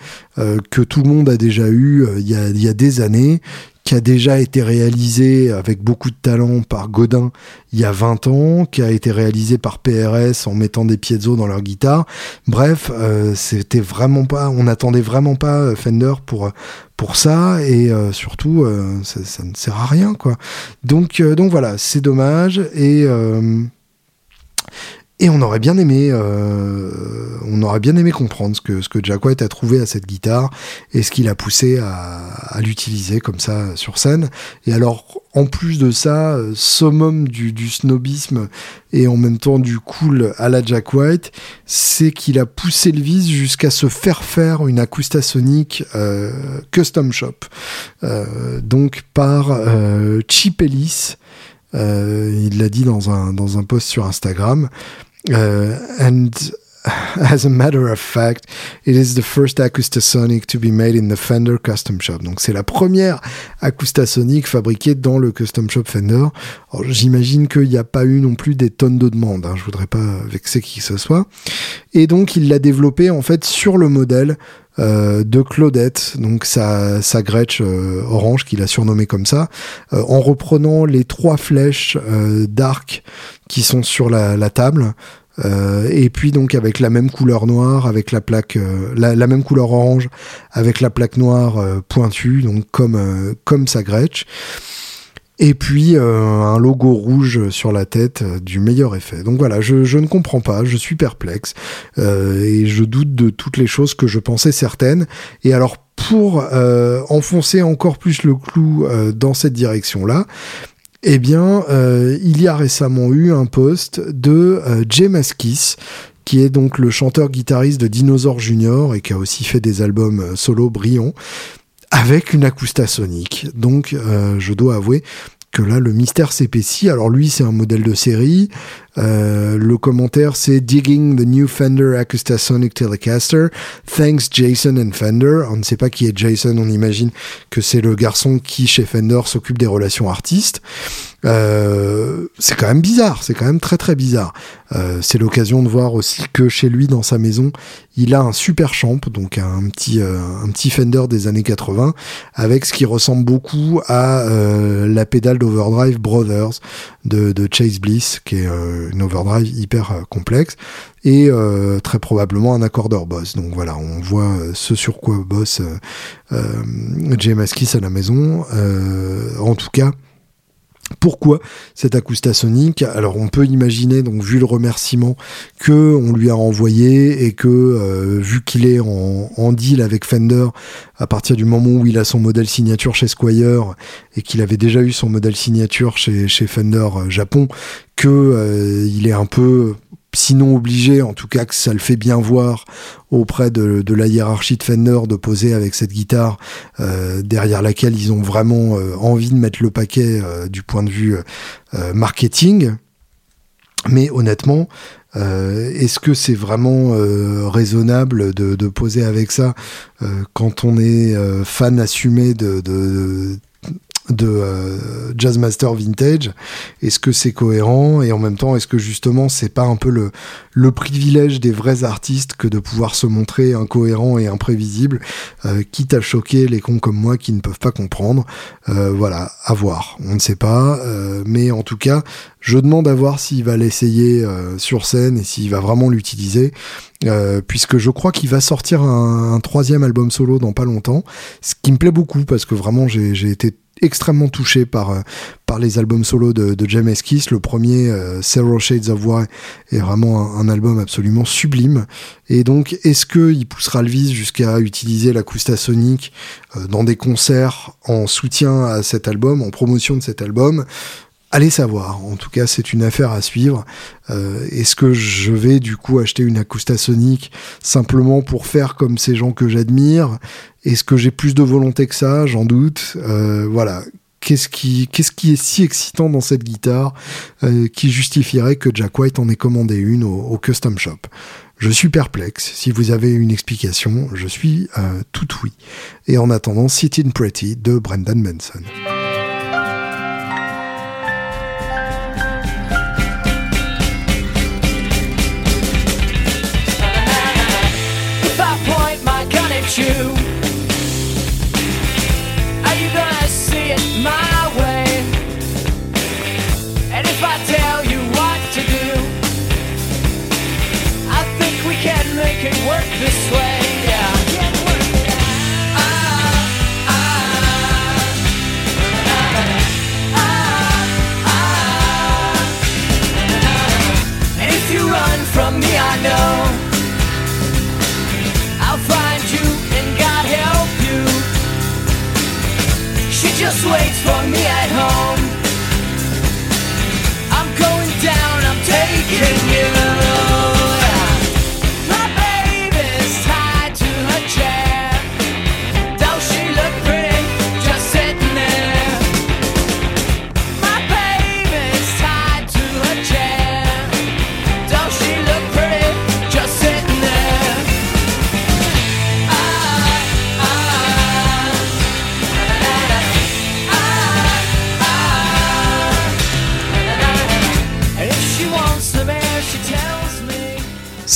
que tout le monde a déjà eu il y a, y a des années, qui a déjà été réalisé avec beaucoup de talent par Godin il y a 20 ans, qui a été réalisé par PRS en mettant des piezo dans leur guitare. Bref, euh, c'était vraiment pas, on n'attendait vraiment pas euh, Fender pour pour ça et euh, surtout euh, ça, ça, ne sert à rien quoi. Donc euh, donc voilà, c'est dommage et et on aurait bien aimé, euh, on aurait bien aimé comprendre ce que ce que Jack White a trouvé à cette guitare et ce qu'il a poussé à, à l'utiliser comme ça sur scène. Et alors, en plus de ça, summum du, du snobisme et en même temps du cool à la Jack White, c'est qu'il a poussé le vice jusqu'à se faire faire une Acoustasonic euh, custom shop, euh, donc par euh, Chip Ellis. Euh, il l'a dit dans un, dans un post sur Instagram. Uh, and as a matter of fact, it is the first Acoustasonic to be made in the Fender Custom Shop. Donc c'est la première Acoustasonic fabriquée dans le Custom Shop Fender. J'imagine qu'il n'y a pas eu non plus des tonnes de demandes. Hein. Je voudrais pas vexer qui que ce soit. Et donc il l'a développé en fait sur le modèle euh, de Claudette, donc sa, sa Gretsch euh, orange qu'il a surnommé comme ça, euh, en reprenant les trois flèches d'arc qui sont sur la table. Et puis donc avec la même couleur noire, avec la plaque, la, la, même couleur orange, avec la plaque noire pointue, donc comme comme sa Gretsch et puis euh, un logo rouge sur la tête euh, du meilleur effet. Donc voilà, je, ne comprends pas, je suis perplexe euh, et je doute de toutes les choses que je pensais certaines. Et alors pour euh, enfoncer encore plus le clou euh, dans cette direction-là, eh bien, il y a récemment eu un post de Jay Maskis, qui est donc le chanteur-guitariste de Dinosaur Junior et qui a aussi fait des albums solo brillants, avec une Acoustasonic. Donc, euh, je dois avouer que là, le mystère s'épaissit. Alors lui, c'est un modèle de série. Euh, le commentaire, c'est Digging the new Fender Acoustasonic Telecaster. Thanks Jason and Fender. On ne sait pas qui est Jason, on imagine que c'est le garçon qui, chez Fender, s'occupe des relations artistes. Euh, c'est quand même bizarre, c'est quand même très très bizarre. Euh, c'est l'occasion de voir aussi que chez lui, dans sa maison, il a un super champ, donc un petit, euh, un petit Fender des années 80, avec ce qui ressemble beaucoup à euh, la pédale d'Overdrive Brothers de, de, Chase Bliss, qui est une overdrive hyper complexe, et très probablement un accordeur boss. Donc voilà, on voit ce sur quoi bosse Jay Maskis à la maison. en tout cas, pourquoi cette Acoustasonic Alors on peut imaginer, donc vu le remerciement que on lui a envoyé et que euh, vu qu'il est en, en, deal avec Fender à partir du moment où il a son modèle signature chez Squire et qu'il avait déjà eu son modèle signature chez, chez Fender euh, Japon, que euh, il est un peu sinon obligé, en tout cas que ça le fait bien voir auprès de, la hiérarchie de Fender de poser avec cette guitare euh, derrière laquelle ils ont vraiment euh, envie de mettre le paquet euh, du point de vue marketing. Mais honnêtement, est-ce que c'est vraiment raisonnable de, poser avec ça quand on est fan assumé de de euh, Jazzmaster Vintage Est-ce que c'est cohérent? Et en même temps est-ce que justement c'est pas un peu le, le privilège des vrais artistes que de pouvoir se montrer incohérent et imprévisible, euh, quitte à choquer les cons comme moi qui ne peuvent pas comprendre? Euh, Voilà, à voir. On ne sait pas, euh, mais en tout cas, je demande à voir s'il va l'essayer euh, sur scène et s'il va vraiment l'utiliser. Euh, puisque je crois qu'il va sortir un, un, troisième album solo dans pas longtemps, ce qui me plaît beaucoup parce que vraiment j'ai été extrêmement touché par, euh, par les albums solo de, de James Kiss. Le premier, euh, Several Shades of War, est vraiment un, album absolument sublime. Et donc, est-ce qu'il poussera vice jusqu'à utiliser l'acoustasonic sonique euh, dans des concerts en soutien à cet album, en promotion de cet album? Allez savoir. En tout cas, c'est une affaire à suivre. Euh, est-ce que je vais du coup acheter une Acoustasonic simplement pour faire comme ces gens que j'admire? Est-ce que j'ai plus de volonté que ça? J'en doute. Euh, voilà. Qu'est-ce qui, qu'est-ce qui est si excitant dans cette guitare euh, qui justifierait que Jack White en ait commandé une au, custom shop? Je suis perplexe. Si vous avez une explication, je suis tout oui. Et en attendant, Sitting Pretty de Brendan Manson. you. Are you gonna see it my way? And if I tell you what to do, I think we can make it work this way. Just waits for me at home. I'm going down, I'm taking you.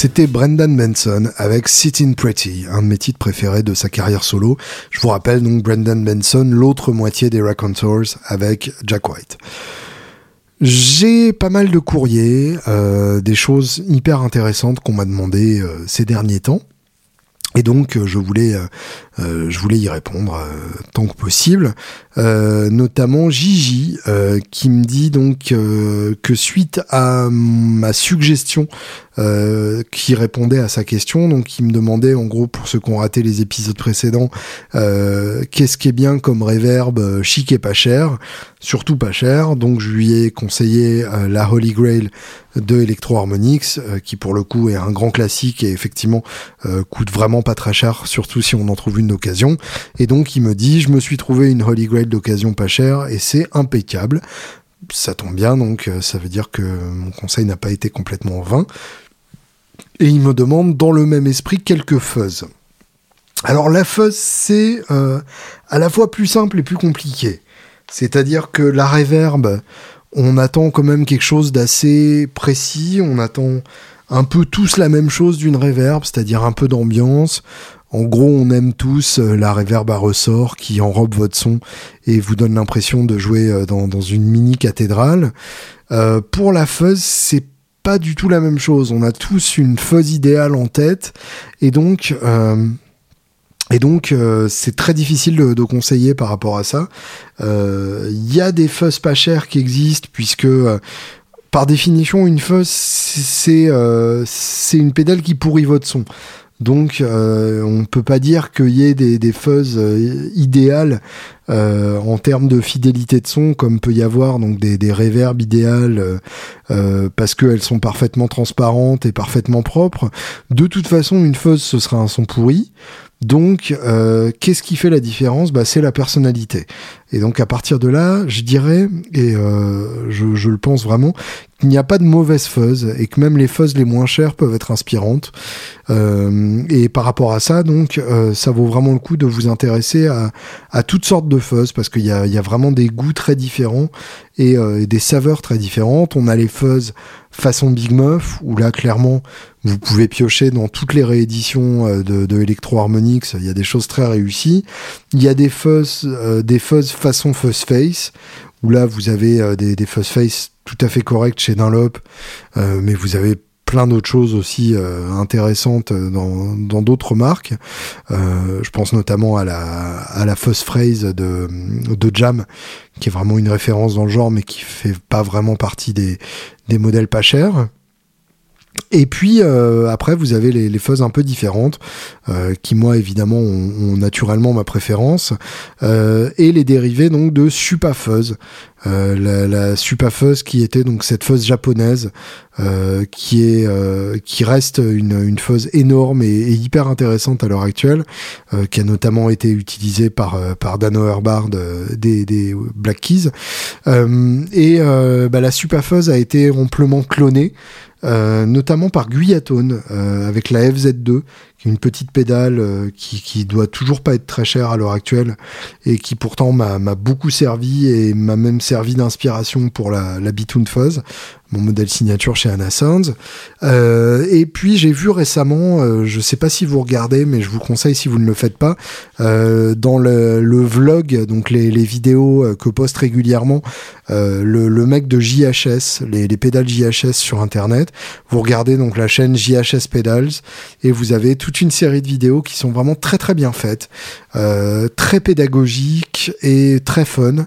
C'était Brendan Benson avec Sitting Pretty, un de mes titres préférés de sa carrière solo. Je vous rappelle donc Brendan Benson, l'autre moitié des Raconteurs avec Jack White. J'ai pas mal de courriers, euh, des choses hyper intéressantes qu'on m'a demandé euh, ces derniers temps. Et donc je voulais, euh, je voulais y répondre tant que possible. notamment Gigi qui me dit donc que suite à ma suggestion euh, qui répondait à sa question. Donc, il me demandait, en gros, pour ceux qui ont raté les épisodes précédents, euh, qu'est-ce qui est bien comme reverb euh, chic et pas cher, surtout pas cher. Donc, je lui ai conseillé la Holy Grail de Electro Harmonix, qui pour le coup est un grand classique et effectivement coûte vraiment pas très cher, surtout si on en trouve une d'occasion. Et donc, il me dit, je me suis trouvé une Holy Grail d'occasion pas chère et c'est impeccable ça tombe bien, donc ça veut dire que mon conseil n'a pas été complètement vain et il me demande dans le même esprit quelques fuzz. Alors la fuzz, c'est euh, à la fois plus simple et plus compliqué. C'est-à-dire que la reverb, on attend quand même quelque chose d'assez précis, on attend un peu tous la même chose d'une reverb, c'est-à-dire un peu d'ambiance. En gros, on aime tous euh, la reverb à ressort qui enrobe votre son et vous donne l'impression de jouer euh, dans, une mini cathédrale. pour la fuzz, c'est pas du tout la même chose. On a tous une fuzz idéale en tête et donc euh, euh, c'est très difficile de, conseiller par rapport à ça. Il euh, y a des fuzz pas chères qui existent puisque par définition une fuzz c'est c'est une pédale qui pourrit votre son. Donc, euh, on peut pas dire qu'il y ait des, des fuzz euh, idéales euh, en termes de fidélité de son, comme peut y avoir donc des, des réverbes idéales parce qu'elles sont parfaitement transparentes et parfaitement propres. De toute façon, une fuzz, ce sera un son pourri. Donc, qu'est-ce qui fait la différence? Bah, C'est la personnalité. Et donc, à partir de là, je dirais, et je, le pense vraiment, qu'il n'y a pas de mauvaise fuzz et que même les fuzz les moins chères peuvent être inspirantes. Euh, et par rapport à ça, donc, euh, ça vaut vraiment le coup de vous intéresser à, toutes sortes de fuzz parce qu'il y a, vraiment des goûts très différents et, euh, des saveurs très différentes. On a les fuzz façon Big Muff où là, clairement, vous pouvez piocher dans toutes les rééditions de, Electro Harmonix. Il y a des choses très réussies. Il y a des fuzz, des façon Fuzz Face où là, vous avez des, des fuzz face tout à fait corrects chez Dunlop, mais vous avez plein d'autres choses aussi intéressantes dans d'autres marques. je pense notamment à la, à la Phrase de, de Jam, qui est vraiment une référence dans le genre, mais qui fait pas vraiment partie des, des modèles pas chers. Et puis euh, après, vous avez les, les un peu différentes, euh, qui moi évidemment ont, naturellement ma préférence, euh, et les dérivés donc de Supa Fuzz, la, la qui était donc cette fuzz japonaise, qui est qui reste une, une fuzz énorme et, hyper intéressante à l'heure actuelle, qui a notamment été utilisée par par Dan Auerbach des, des Black Keys, et bah, la Supa a été amplement clonée. Euh, notamment par Guyatone euh, avec la FZ2 qui est une petite pédale euh, qui, qui doit toujours pas être très chère à l'heure actuelle et qui pourtant m'a beaucoup servi et m'a même servi d'inspiration pour la, la Bitoon Fuzz mon modèle signature chez Anna Sounds. Euh, et puis j'ai vu récemment, euh, je sais pas si vous regardez, mais je vous conseille si vous ne le faites pas, euh, dans le, le, vlog, donc les, les vidéos que poste régulièrement le, le, mec de JHS, les, les pédales JHS sur Internet. Vous regardez donc la chaîne JHS Pedals et vous avez toute une série de vidéos qui sont vraiment très très bien faites, très pédagogiques et très fun.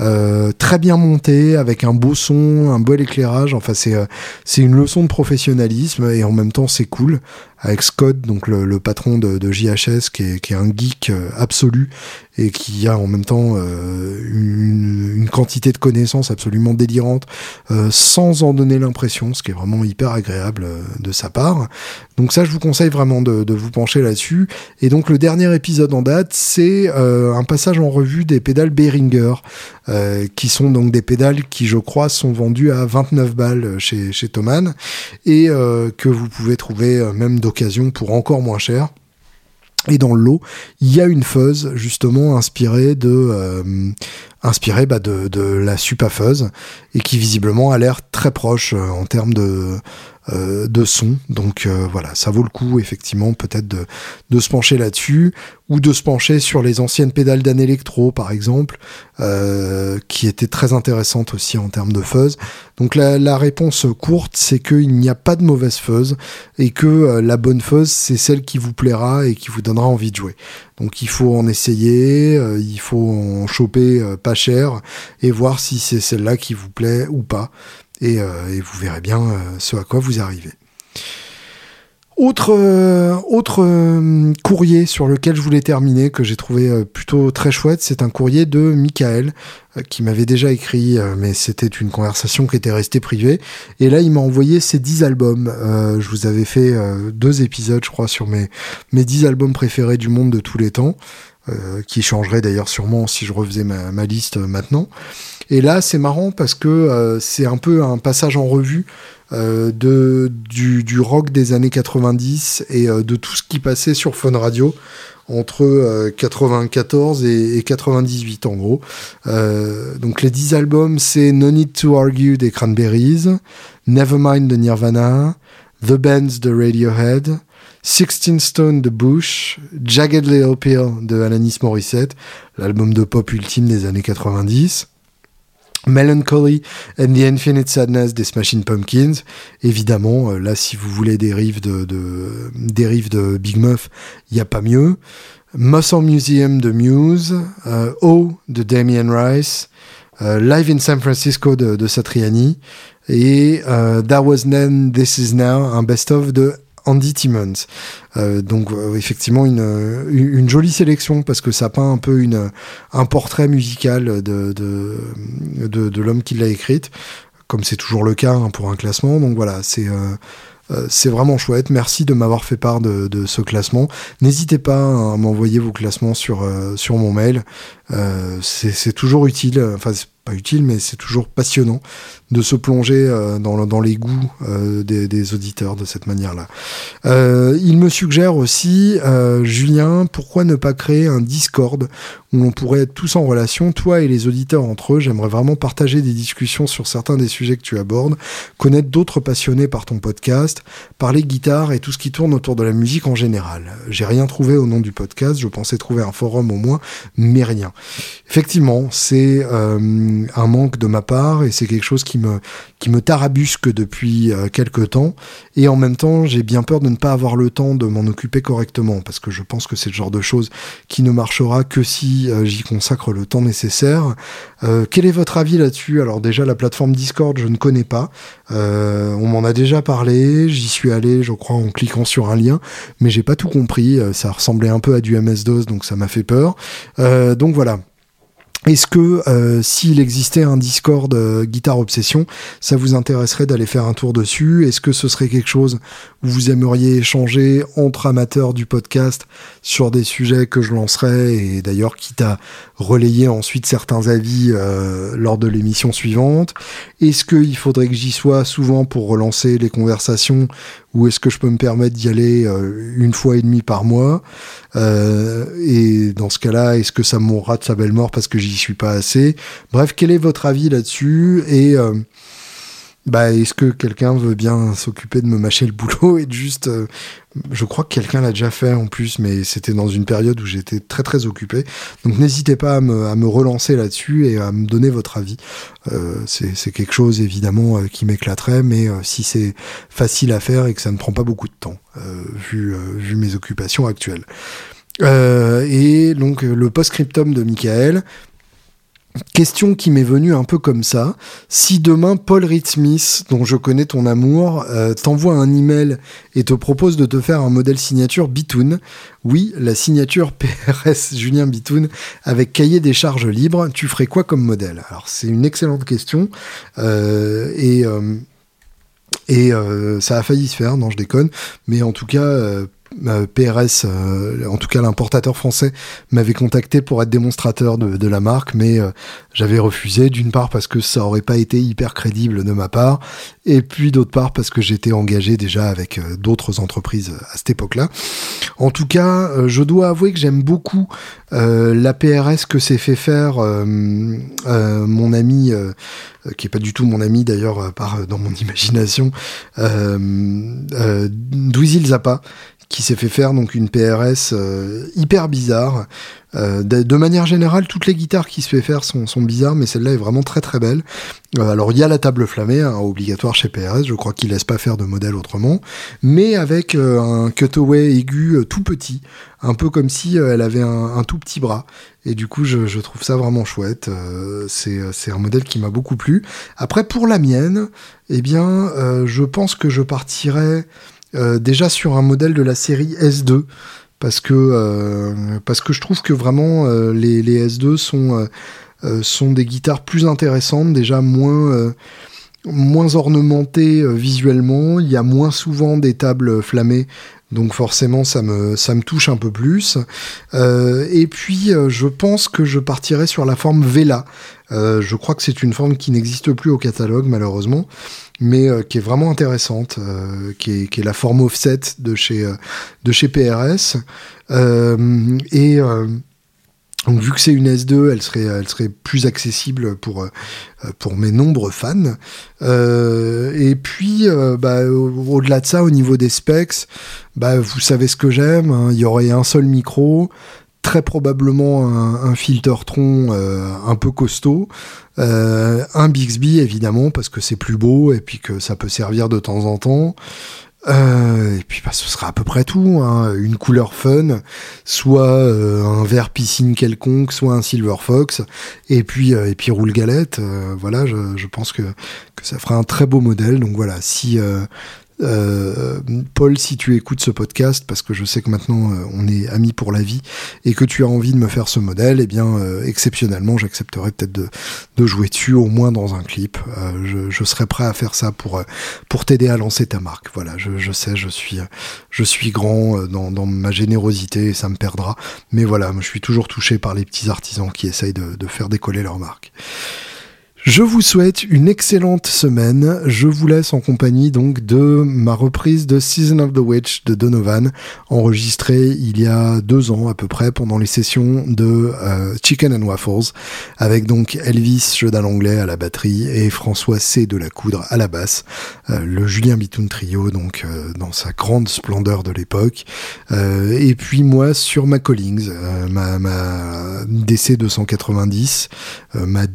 Euh, très bien monté, avec un beau son, un bel éclairage. Enfin, c'est euh, c'est une leçon de professionnalisme et en même temps c'est cool avec Scott, donc le, le patron de, de, JHS, qui est, qui est un geek euh, absolu et qui a en même temps euh, une, une, quantité de connaissances absolument délirante, euh, sans en donner l'impression, ce qui est vraiment hyper agréable de sa part. Donc ça, je vous conseille vraiment de, de vous pencher là-dessus. Et donc le dernier épisode en date, c'est un passage en revue des pédales Behringer, qui sont donc des pédales qui, je crois, sont vendues à 29 balles chez, chez Thomann et que vous pouvez trouver même d'occasion pour encore moins cher. Et dans le lot, il y a une fuzz justement inspirée de euh, inspirée bah, de, de la Supafuzz et qui visiblement a l'air très proche euh, en termes de euh, de son. Donc euh, voilà, ça vaut le coup effectivement peut-être de, de se pencher là-dessus ou de se pencher sur les anciennes pédales d'un électro par exemple, euh, qui étaient très intéressantes aussi en termes de fuzz. Donc la, la réponse courte, c'est qu'il n'y a pas de mauvaise fuzz et que la bonne fuzz, c'est celle qui vous plaira et qui vous donnera envie de jouer. Donc il faut en essayer, il faut en choper pas cher et voir si c'est celle-là qui vous plaît ou pas. Euh, et, vous verrez bien euh, ce à quoi vous arrivez. Autre, euh, autre courrier sur lequel je voulais terminer, que j'ai trouvé plutôt très chouette, c'est un courrier de Michael, qui m'avait déjà écrit, mais c'était une conversation qui était restée privée. Et là, il m'a envoyé ses 10 albums. je vous avais fait deux épisodes, je crois, sur mes, mes 10 albums préférés du monde de tous les temps, qui changeraient d'ailleurs sûrement si je refaisais ma, ma liste maintenant. Et là, c'est marrant parce que euh, c'est un peu un passage en revue euh, de, du, du, rock des années 90 et euh, de tout ce qui passait sur Fun Radio entre 94 et, et, 98 en gros. donc les 10 albums, c'est No Need to Argue des Cranberries, Nevermind de Nirvana, The Bands de Radiohead, Sixteen Stone de Bush, Jagged Little Pill de Alanis Morissette, l'album de pop ultime des années 90. Melancholy and the Infinite Sadness des Smashing Pumpkins. Évidemment, euh, là, si vous voulez des rives de, Big Muff, il n'y a pas mieux. Muscle Museum de Muse, euh, O de Damien Rice, euh, Live in San Francisco de, de Satriani, et euh, That Was Then, This Is Now, un best-of de Andy Timmons. Euh, donc euh, effectivement une, une, jolie sélection parce que ça peint un peu une, un portrait musical de, de, de, l'homme qui l'a écrite, comme c'est toujours le cas hein, pour un classement. Donc voilà, c'est... Euh, euh, c'est vraiment chouette. Merci de m'avoir fait part de, ce classement. N'hésitez pas à m'envoyer vos classements sur, euh, sur mon mail. Euh, c'est toujours utile. Enfin, c'est pas utile, mais c'est toujours passionnant de se plonger dans, dans les goûts des, des, auditeurs de cette manière-là. il me suggère aussi, Julien, pourquoi ne pas créer un Discord où on pourrait être tous en relation, toi et les auditeurs entre eux? J'aimerais vraiment partager des discussions sur certains des sujets que tu abordes, connaître d'autres passionnés par ton podcast, parler guitare et tout ce qui tourne autour de la musique en général. J'ai rien trouvé au nom du podcast, je pensais trouver un forum au moins, mais rien. Effectivement, c'est euh, un manque de ma part et c'est quelque chose qui me qui tarabusque depuis euh, quelque temps. Et en même temps j'ai bien peur de ne pas avoir le temps de m'en occuper correctement parce que je pense que c'est le genre de chose qui ne marchera que si euh, j'y consacre le temps nécessaire. Quel est votre avis là-dessus? Alors déjà la plateforme Discord je ne connais pas, on m'en a déjà parlé, j'y suis allé je crois en cliquant sur un lien mais j'ai pas tout compris, ça ressemblait un peu à du MS-DOS donc ça m'a fait peur. donc voilà, est-ce que euh, s'il existait un Discord euh, Guitare Obsession, ça vous intéresserait d'aller faire un tour dessus? Est-ce que ce serait quelque chose où vous aimeriez échanger entre amateurs du podcast sur des sujets que je lancerai et d'ailleurs quitte à relayer ensuite certains avis euh, lors de l'émission suivante? Est-ce qu'il faudrait que j'y sois souvent pour relancer les conversations ou est-ce que je peux me permettre d'y aller une fois et demie par mois? Euh, et dans ce cas-là, est-ce que ça mourra de sa belle mort parce que j'y suis pas assez? Bref, quel est votre avis là-dessus? Et euh, bah, est-ce que quelqu'un veut bien s'occuper de me mâcher le boulot et de juste... Euh, je crois que quelqu'un l'a déjà fait en plus, mais c'était dans une période où j'étais très très occupé. Donc n'hésitez pas à me, relancer là-dessus et à me donner votre avis. Euh, c'est quelque chose évidemment euh, qui m'éclaterait, mais si c'est facile à faire et que ça ne prend pas beaucoup de temps, vu, vu mes occupations actuelles. et donc le post-scriptum de Michael, Question qui m'est venue un peu comme ça. Si demain Paul Smith, dont je connais ton amour, euh, t'envoie un email et te propose de te faire un modèle signature Bitoun, oui, la signature PRS Julien Bitoun avec cahier des charges libres, tu ferais quoi comme modèle? Alors c'est une excellente question euh, et euh, et ça a failli se faire, non je déconne, mais en tout cas PRS, euh, en tout cas l'importateur français, m'avait contacté pour être démonstrateur de, la marque, mais euh, j'avais refusé, d'une part parce que ça aurait pas été hyper crédible de ma part, et puis d'autre part parce que j'étais engagé déjà avec euh, d'autres entreprises à cette époque-là. En tout cas, je dois avouer que j'aime beaucoup la PRS que s'est fait faire mon ami, qui est pas du tout mon ami d'ailleurs, par dans mon imagination, euh, Douizil Zappa, qui s'est fait faire donc une PRS euh, hyper bizarre. Euh, de, manière générale, toutes les guitares qui se fait faire sont, sont bizarres, mais celle-là est vraiment très très belle. Euh, alors il y a la table flammée, hein, obligatoire chez PRS, je crois qu'ils laissent pas faire de modèle autrement, mais avec un cutaway aigu tout petit, un peu comme si elle avait un, tout petit bras. Et du coup, je, trouve ça vraiment chouette. c'est un modèle qui m'a beaucoup plu. Après, pour la mienne, eh bien, je pense que je partirais euh, déjà sur un modèle de la série S2 parce que euh, parce que je trouve que vraiment euh, les, les, S2 sont des guitares plus intéressantes, déjà moins moins ornementées visuellement, il y a moins souvent des tables flammées donc forcément ça me, ça me touche un peu plus. Et puis je pense que je partirai sur la forme Vela. Je crois que c'est une forme qui n'existe plus au catalogue malheureusement, mais qui est vraiment intéressante, qui est, qui, est, la forme offset de chez, de chez PRS. et donc vu que c'est une S2, elle serait, elle serait plus accessible pour, euh, pour mes nombreux fans. Euh, et puis, euh, bah, au-delà de ça, au niveau des specs, bah, vous savez ce que j'aime. Hein. il y aurait un seul micro, très probablement un, un filtre-tron un peu costaud, un Bixby évidemment parce que c'est plus beau et puis que ça peut servir de temps en temps. Euh, et puis bah, ce sera à peu près tout. Hein. Une couleur fun, soit euh, un vert piscine quelconque, soit un silver fox, et puis euh, et puis roule galette. voilà, je, je, pense que que ça fera un très beau modèle. Donc voilà, si euh, Paul, si tu écoutes ce podcast, parce que je sais que maintenant euh, on est amis pour la vie, et que tu as envie de me faire ce modèle, eh bien, euh, exceptionnellement, j'accepterai peut-être de, de, jouer dessus, au moins dans un clip. Je, je, serais prêt à faire ça pour, pour t'aider à lancer ta marque. Voilà, je, je, sais, je suis, je suis grand dans, dans ma générosité, et ça me perdra. Mais voilà, je suis toujours touché par les petits artisans qui essayent de, de faire décoller leur marque. Je vous souhaite une excellente semaine. Je vous laisse en compagnie donc de ma reprise de Season of the Witch de Donovan, enregistrée il y a deux ans à peu près pendant les sessions de euh, Chicken and Waffles, avec donc Elvis Jodin Langlais à la batterie et François C. de la Coudre à la basse, euh, le Julien Bitoun trio donc euh, dans sa grande splendeur de l'époque, et puis moi sur ma Collings, ma, ma DC 290, ma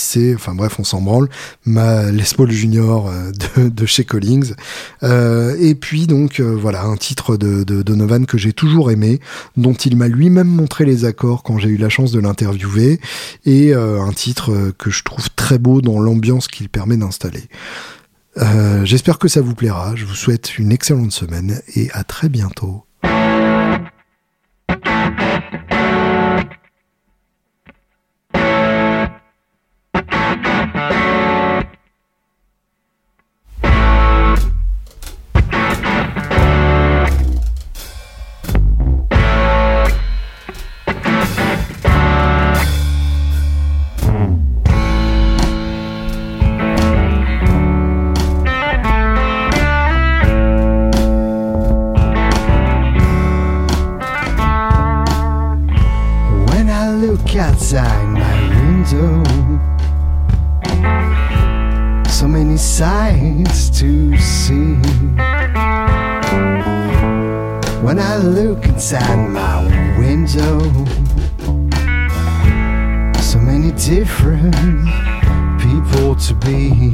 D290 enfin bref, on s'en branle, ma Les Paul Junior euh, de, chez Collings. Euh, et puis donc euh, voilà, un titre de, Donovan que j'ai toujours aimé, dont il m'a lui-même montré les accords quand j'ai eu la chance de l'interviewer, et un titre que je trouve très beau dans l'ambiance qu'il permet d'installer. J'espère que ça vous plaira, je vous souhaite une excellente semaine et à très bientôt. Different people to be.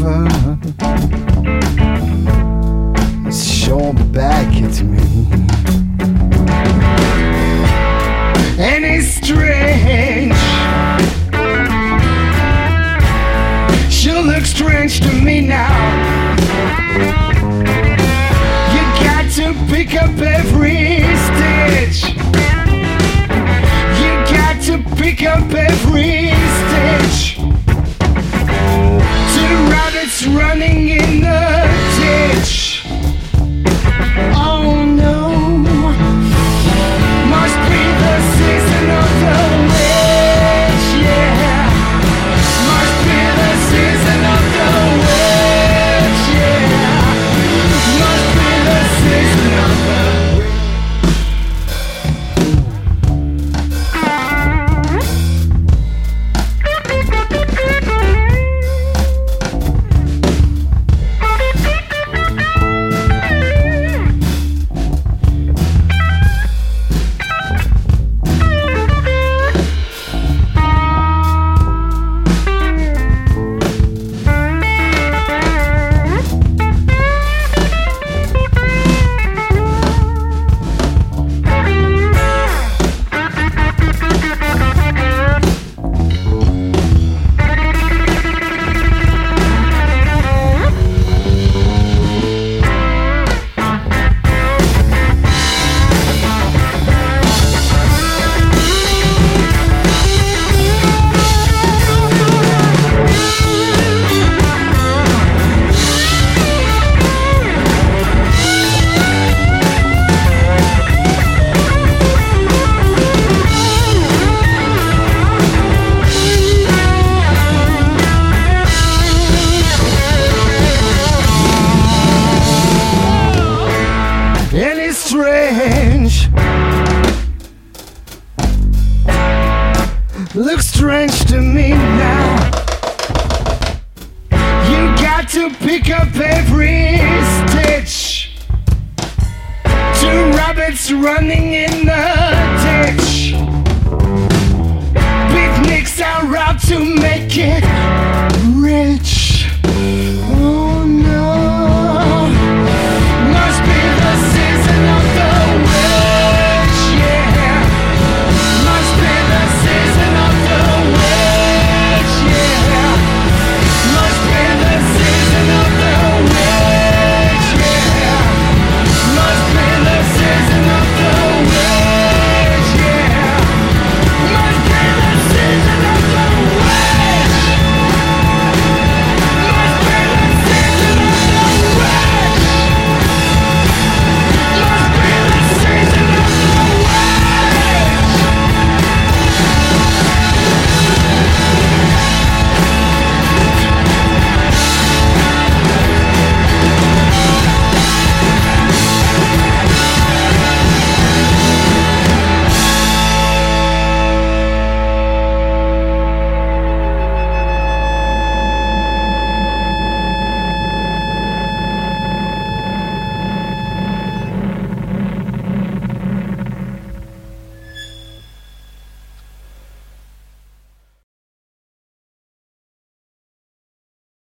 Over.